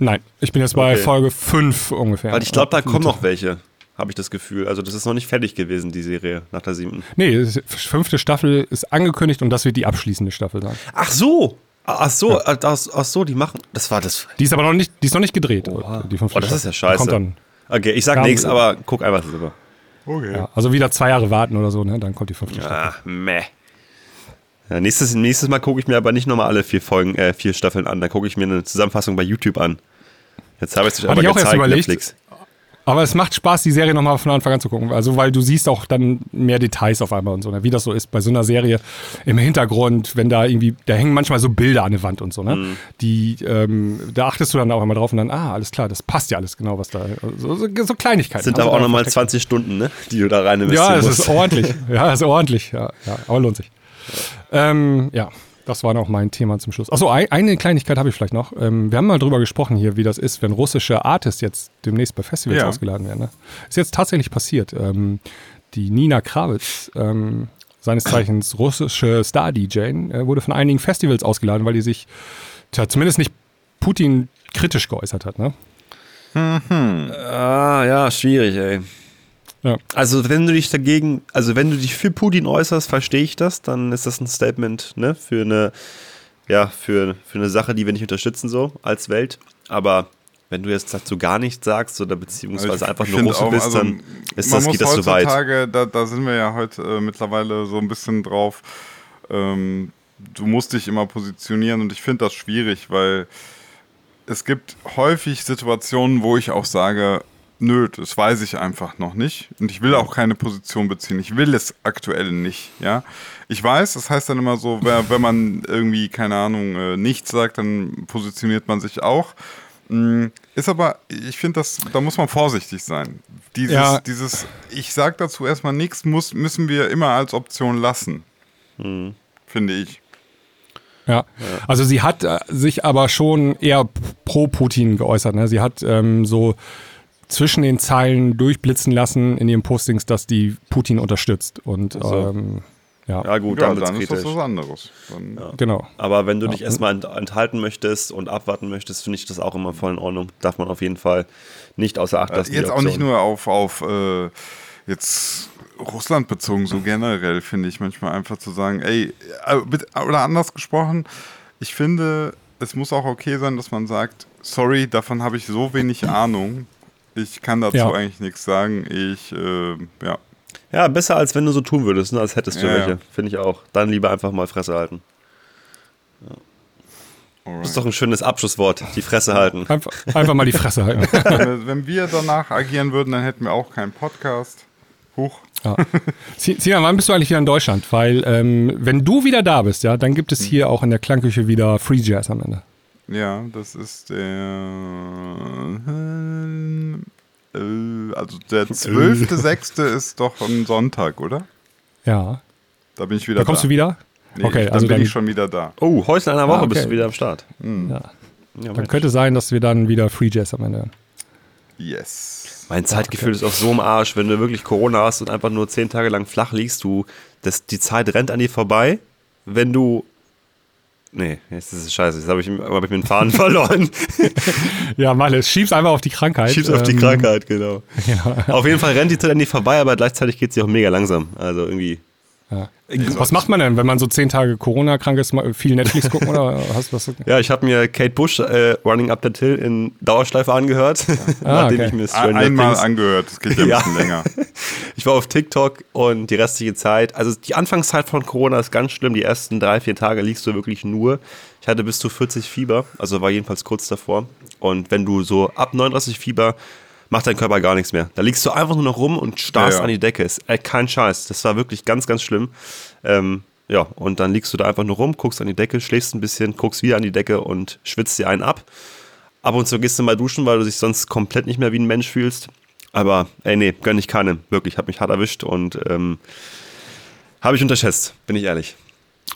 [SPEAKER 1] Nein, ich bin jetzt bei okay. Folge 5 ungefähr.
[SPEAKER 3] Weil ich glaube, da kommen noch welche habe ich das Gefühl. Also das ist noch nicht fertig gewesen, die Serie nach der siebten.
[SPEAKER 1] Nee, die fünfte Staffel ist angekündigt und das wird die abschließende Staffel sein.
[SPEAKER 3] Ach so! Ach so, ja. ach, ach, so, die machen. Das war das.
[SPEAKER 1] Die ist aber noch nicht, die ist noch nicht gedreht.
[SPEAKER 3] Oha. Die fünfte oh, das ist ja scheiße. Kommt dann. Okay, ich sag nichts, aber guck einfach drüber.
[SPEAKER 1] Okay. Ja, also wieder zwei Jahre warten oder so, ne? Dann kommt die fünfte
[SPEAKER 3] ja, Staffel. Meh. Ja, nächstes, nächstes Mal gucke ich mir aber nicht nochmal alle vier Folgen, äh, vier Staffeln an. Da gucke ich mir eine Zusammenfassung bei YouTube an. Jetzt habe ich es aber
[SPEAKER 1] ich auch gezeigt, erst überlegt, Netflix. Aber es macht Spaß, die Serie nochmal von Anfang an zu gucken. Also, weil du siehst auch dann mehr Details auf einmal und so, ne? wie das so ist bei so einer Serie im Hintergrund, wenn da irgendwie, da hängen manchmal so Bilder an der Wand und so, ne? Mhm. Die, ähm, da achtest du dann auch immer drauf und dann, ah, alles klar, das passt ja alles genau, was da, so, so, so Kleinigkeiten.
[SPEAKER 3] Sind aber auch nochmal 20 Stunden, ne? Die du da rein
[SPEAKER 1] investieren [laughs] Ja, es ist ordentlich. Ja, es ist ordentlich. Ja, ja, aber lohnt sich. Ähm, ja. Das war noch mein Thema zum Schluss. Achso, eine Kleinigkeit habe ich vielleicht noch. Ähm, wir haben mal drüber gesprochen hier, wie das ist, wenn russische Artists jetzt demnächst bei Festivals ja. ausgeladen werden. Ne? Ist jetzt tatsächlich passiert. Ähm, die Nina Krawitz, ähm, seines Zeichens russische Star-DJ, äh, wurde von einigen Festivals ausgeladen, weil die sich tja, zumindest nicht Putin kritisch geäußert hat. Ne?
[SPEAKER 3] Mhm. Ah, ja, schwierig, ey. Ja. Also wenn du dich dagegen, also wenn du dich für Putin äußerst, verstehe ich das, dann ist das ein Statement, ne, für eine, ja, für, für eine Sache, die wir nicht unterstützen so als Welt. Aber wenn du jetzt dazu gar nichts sagst oder beziehungsweise einfach nur Russe bist, also, dann ist das, geht das zu weit.
[SPEAKER 2] Da, da sind wir ja heute äh, mittlerweile so ein bisschen drauf. Ähm, du musst dich immer positionieren und ich finde das schwierig, weil es gibt häufig Situationen, wo ich auch sage, nö, das weiß ich einfach noch nicht. Und ich will auch keine Position beziehen. Ich will es aktuell nicht, ja. Ich weiß, das heißt dann immer so, wenn man irgendwie, keine Ahnung, äh, nichts sagt, dann positioniert man sich auch. Mm, ist aber, ich finde, das, da muss man vorsichtig sein. Dieses, ja. dieses ich sage dazu erstmal nichts, muss, müssen wir immer als Option lassen. Mhm. Finde ich.
[SPEAKER 1] Ja. also sie hat äh, sich aber schon eher pro Putin geäußert. Ne? Sie hat ähm, so zwischen den Zeilen durchblitzen lassen in ihren Postings, dass die Putin unterstützt. Und also. ähm, ja.
[SPEAKER 3] ja, gut,
[SPEAKER 2] ja, dann ist das was anderes. Dann,
[SPEAKER 3] ja. Genau. Aber wenn du ja. dich erstmal enthalten möchtest und abwarten möchtest, finde ich das auch immer voll in Ordnung. Darf man auf jeden Fall nicht außer Acht lassen.
[SPEAKER 2] Jetzt auch nicht nur auf, auf äh, jetzt Russland bezogen, so generell finde ich manchmal einfach zu sagen, ey, äh, oder anders gesprochen, ich finde, es muss auch okay sein, dass man sagt, sorry, davon habe ich so wenig Ahnung, ich kann dazu ja. eigentlich nichts sagen. Ich, äh, ja.
[SPEAKER 3] Ja, besser als wenn du so tun würdest, ne, als hättest du ja, welche. Ja. Finde ich auch. Dann lieber einfach mal Fresse halten. Ja. Das ist doch ein schönes Abschlusswort, die Fresse halten.
[SPEAKER 1] Einfach, einfach mal die Fresse halten. [laughs]
[SPEAKER 2] wenn wir danach agieren würden, dann hätten wir auch keinen Podcast. Huch.
[SPEAKER 1] Ja. Sinan, wann bist du eigentlich wieder in Deutschland? Weil, ähm, wenn du wieder da bist, ja, dann gibt es hm. hier auch in der Klangküche wieder Free Jazz am Ende.
[SPEAKER 2] Ja, das ist der. Äh, also der [laughs] 12.06. ist doch ein Sonntag, oder?
[SPEAKER 1] Ja.
[SPEAKER 2] Da bin ich wieder da.
[SPEAKER 1] kommst da. du wieder?
[SPEAKER 2] Nee, okay, dann also bin dann, ich schon wieder da.
[SPEAKER 3] Oh, heute in einer Woche ah, okay. bist du wieder am Start.
[SPEAKER 1] Mhm. Ja. ja dann könnte sein, dass wir dann wieder Free Jazz am Ende haben.
[SPEAKER 2] Yes.
[SPEAKER 3] Mein Zeitgefühl okay. ist auch so im Arsch, wenn du wirklich Corona hast und einfach nur zehn Tage lang flach liegst, du, das, die Zeit rennt an dir vorbei. Wenn du Nee, jetzt ist es scheiße. Jetzt habe ich, hab ich mir den Faden [laughs] verloren.
[SPEAKER 1] ja, Malle, schieb's einfach auf die Krankheit.
[SPEAKER 3] Schieb's ähm, auf die ähm, Krankheit, genau. [laughs] Ja. Auf jeden Fall rennt die Zeit an die vorbei, aber gleichzeitig geht sie auch mega langsam. Also irgendwie
[SPEAKER 1] ja. Was macht man denn, wenn man so zehn Tage Corona-krank ist, viel Netflix gucken oder hast [laughs] was?
[SPEAKER 3] Ja, ich habe mir Kate Bush äh, Running Up the Hill in Dauerschleife angehört, [laughs]
[SPEAKER 1] ah, nachdem okay. ich
[SPEAKER 2] mir Stranger Einmal Things angehört, das geht ja ein ja. bisschen länger. [laughs]
[SPEAKER 3] ich war auf TikTok und die restliche Zeit, also die Anfangszeit von Corona ist ganz schlimm. Die ersten drei, vier Tage liegst du wirklich nur. Ich hatte bis zu 40 Fieber, also war jedenfalls kurz davor. Und wenn du so ab 39 Fieber macht dein Körper gar nichts mehr. Da liegst du einfach nur noch rum und starrst ja, ja. an die Decke. Ist äh, kein Scheiß. Das war wirklich ganz, ganz schlimm. Ähm, ja, und dann liegst du da einfach nur rum, guckst an die Decke, schläfst ein bisschen, guckst wieder an die Decke und schwitzt dir einen ab. Ab und zu gehst du mal duschen, weil du dich sonst komplett nicht mehr wie ein Mensch fühlst. Aber ey, nee, gönn ich keinem. Wirklich, hat mich hart erwischt und ähm, habe ich unterschätzt, bin ich ehrlich.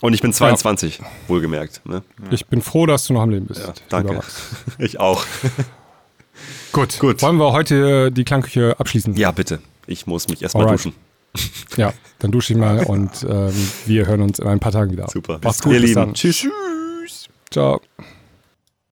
[SPEAKER 3] Und ich bin 22, ja. wohlgemerkt. Ne?
[SPEAKER 1] Ich bin froh, dass du noch am Leben bist.
[SPEAKER 3] Ja, danke. [laughs] Ich auch. [laughs]
[SPEAKER 1] Gut. Gut. Wollen wir heute die Klangküche abschließen?
[SPEAKER 3] Ja, bitte. Ich muss mich erstmal duschen. [laughs]
[SPEAKER 1] Ja, dann dusche ich mal und ähm, wir hören uns in ein paar Tagen wieder.
[SPEAKER 3] Super.
[SPEAKER 1] Macht's gut,
[SPEAKER 3] ihr Lieben. Tschüss. Tschüss.
[SPEAKER 1] Ciao.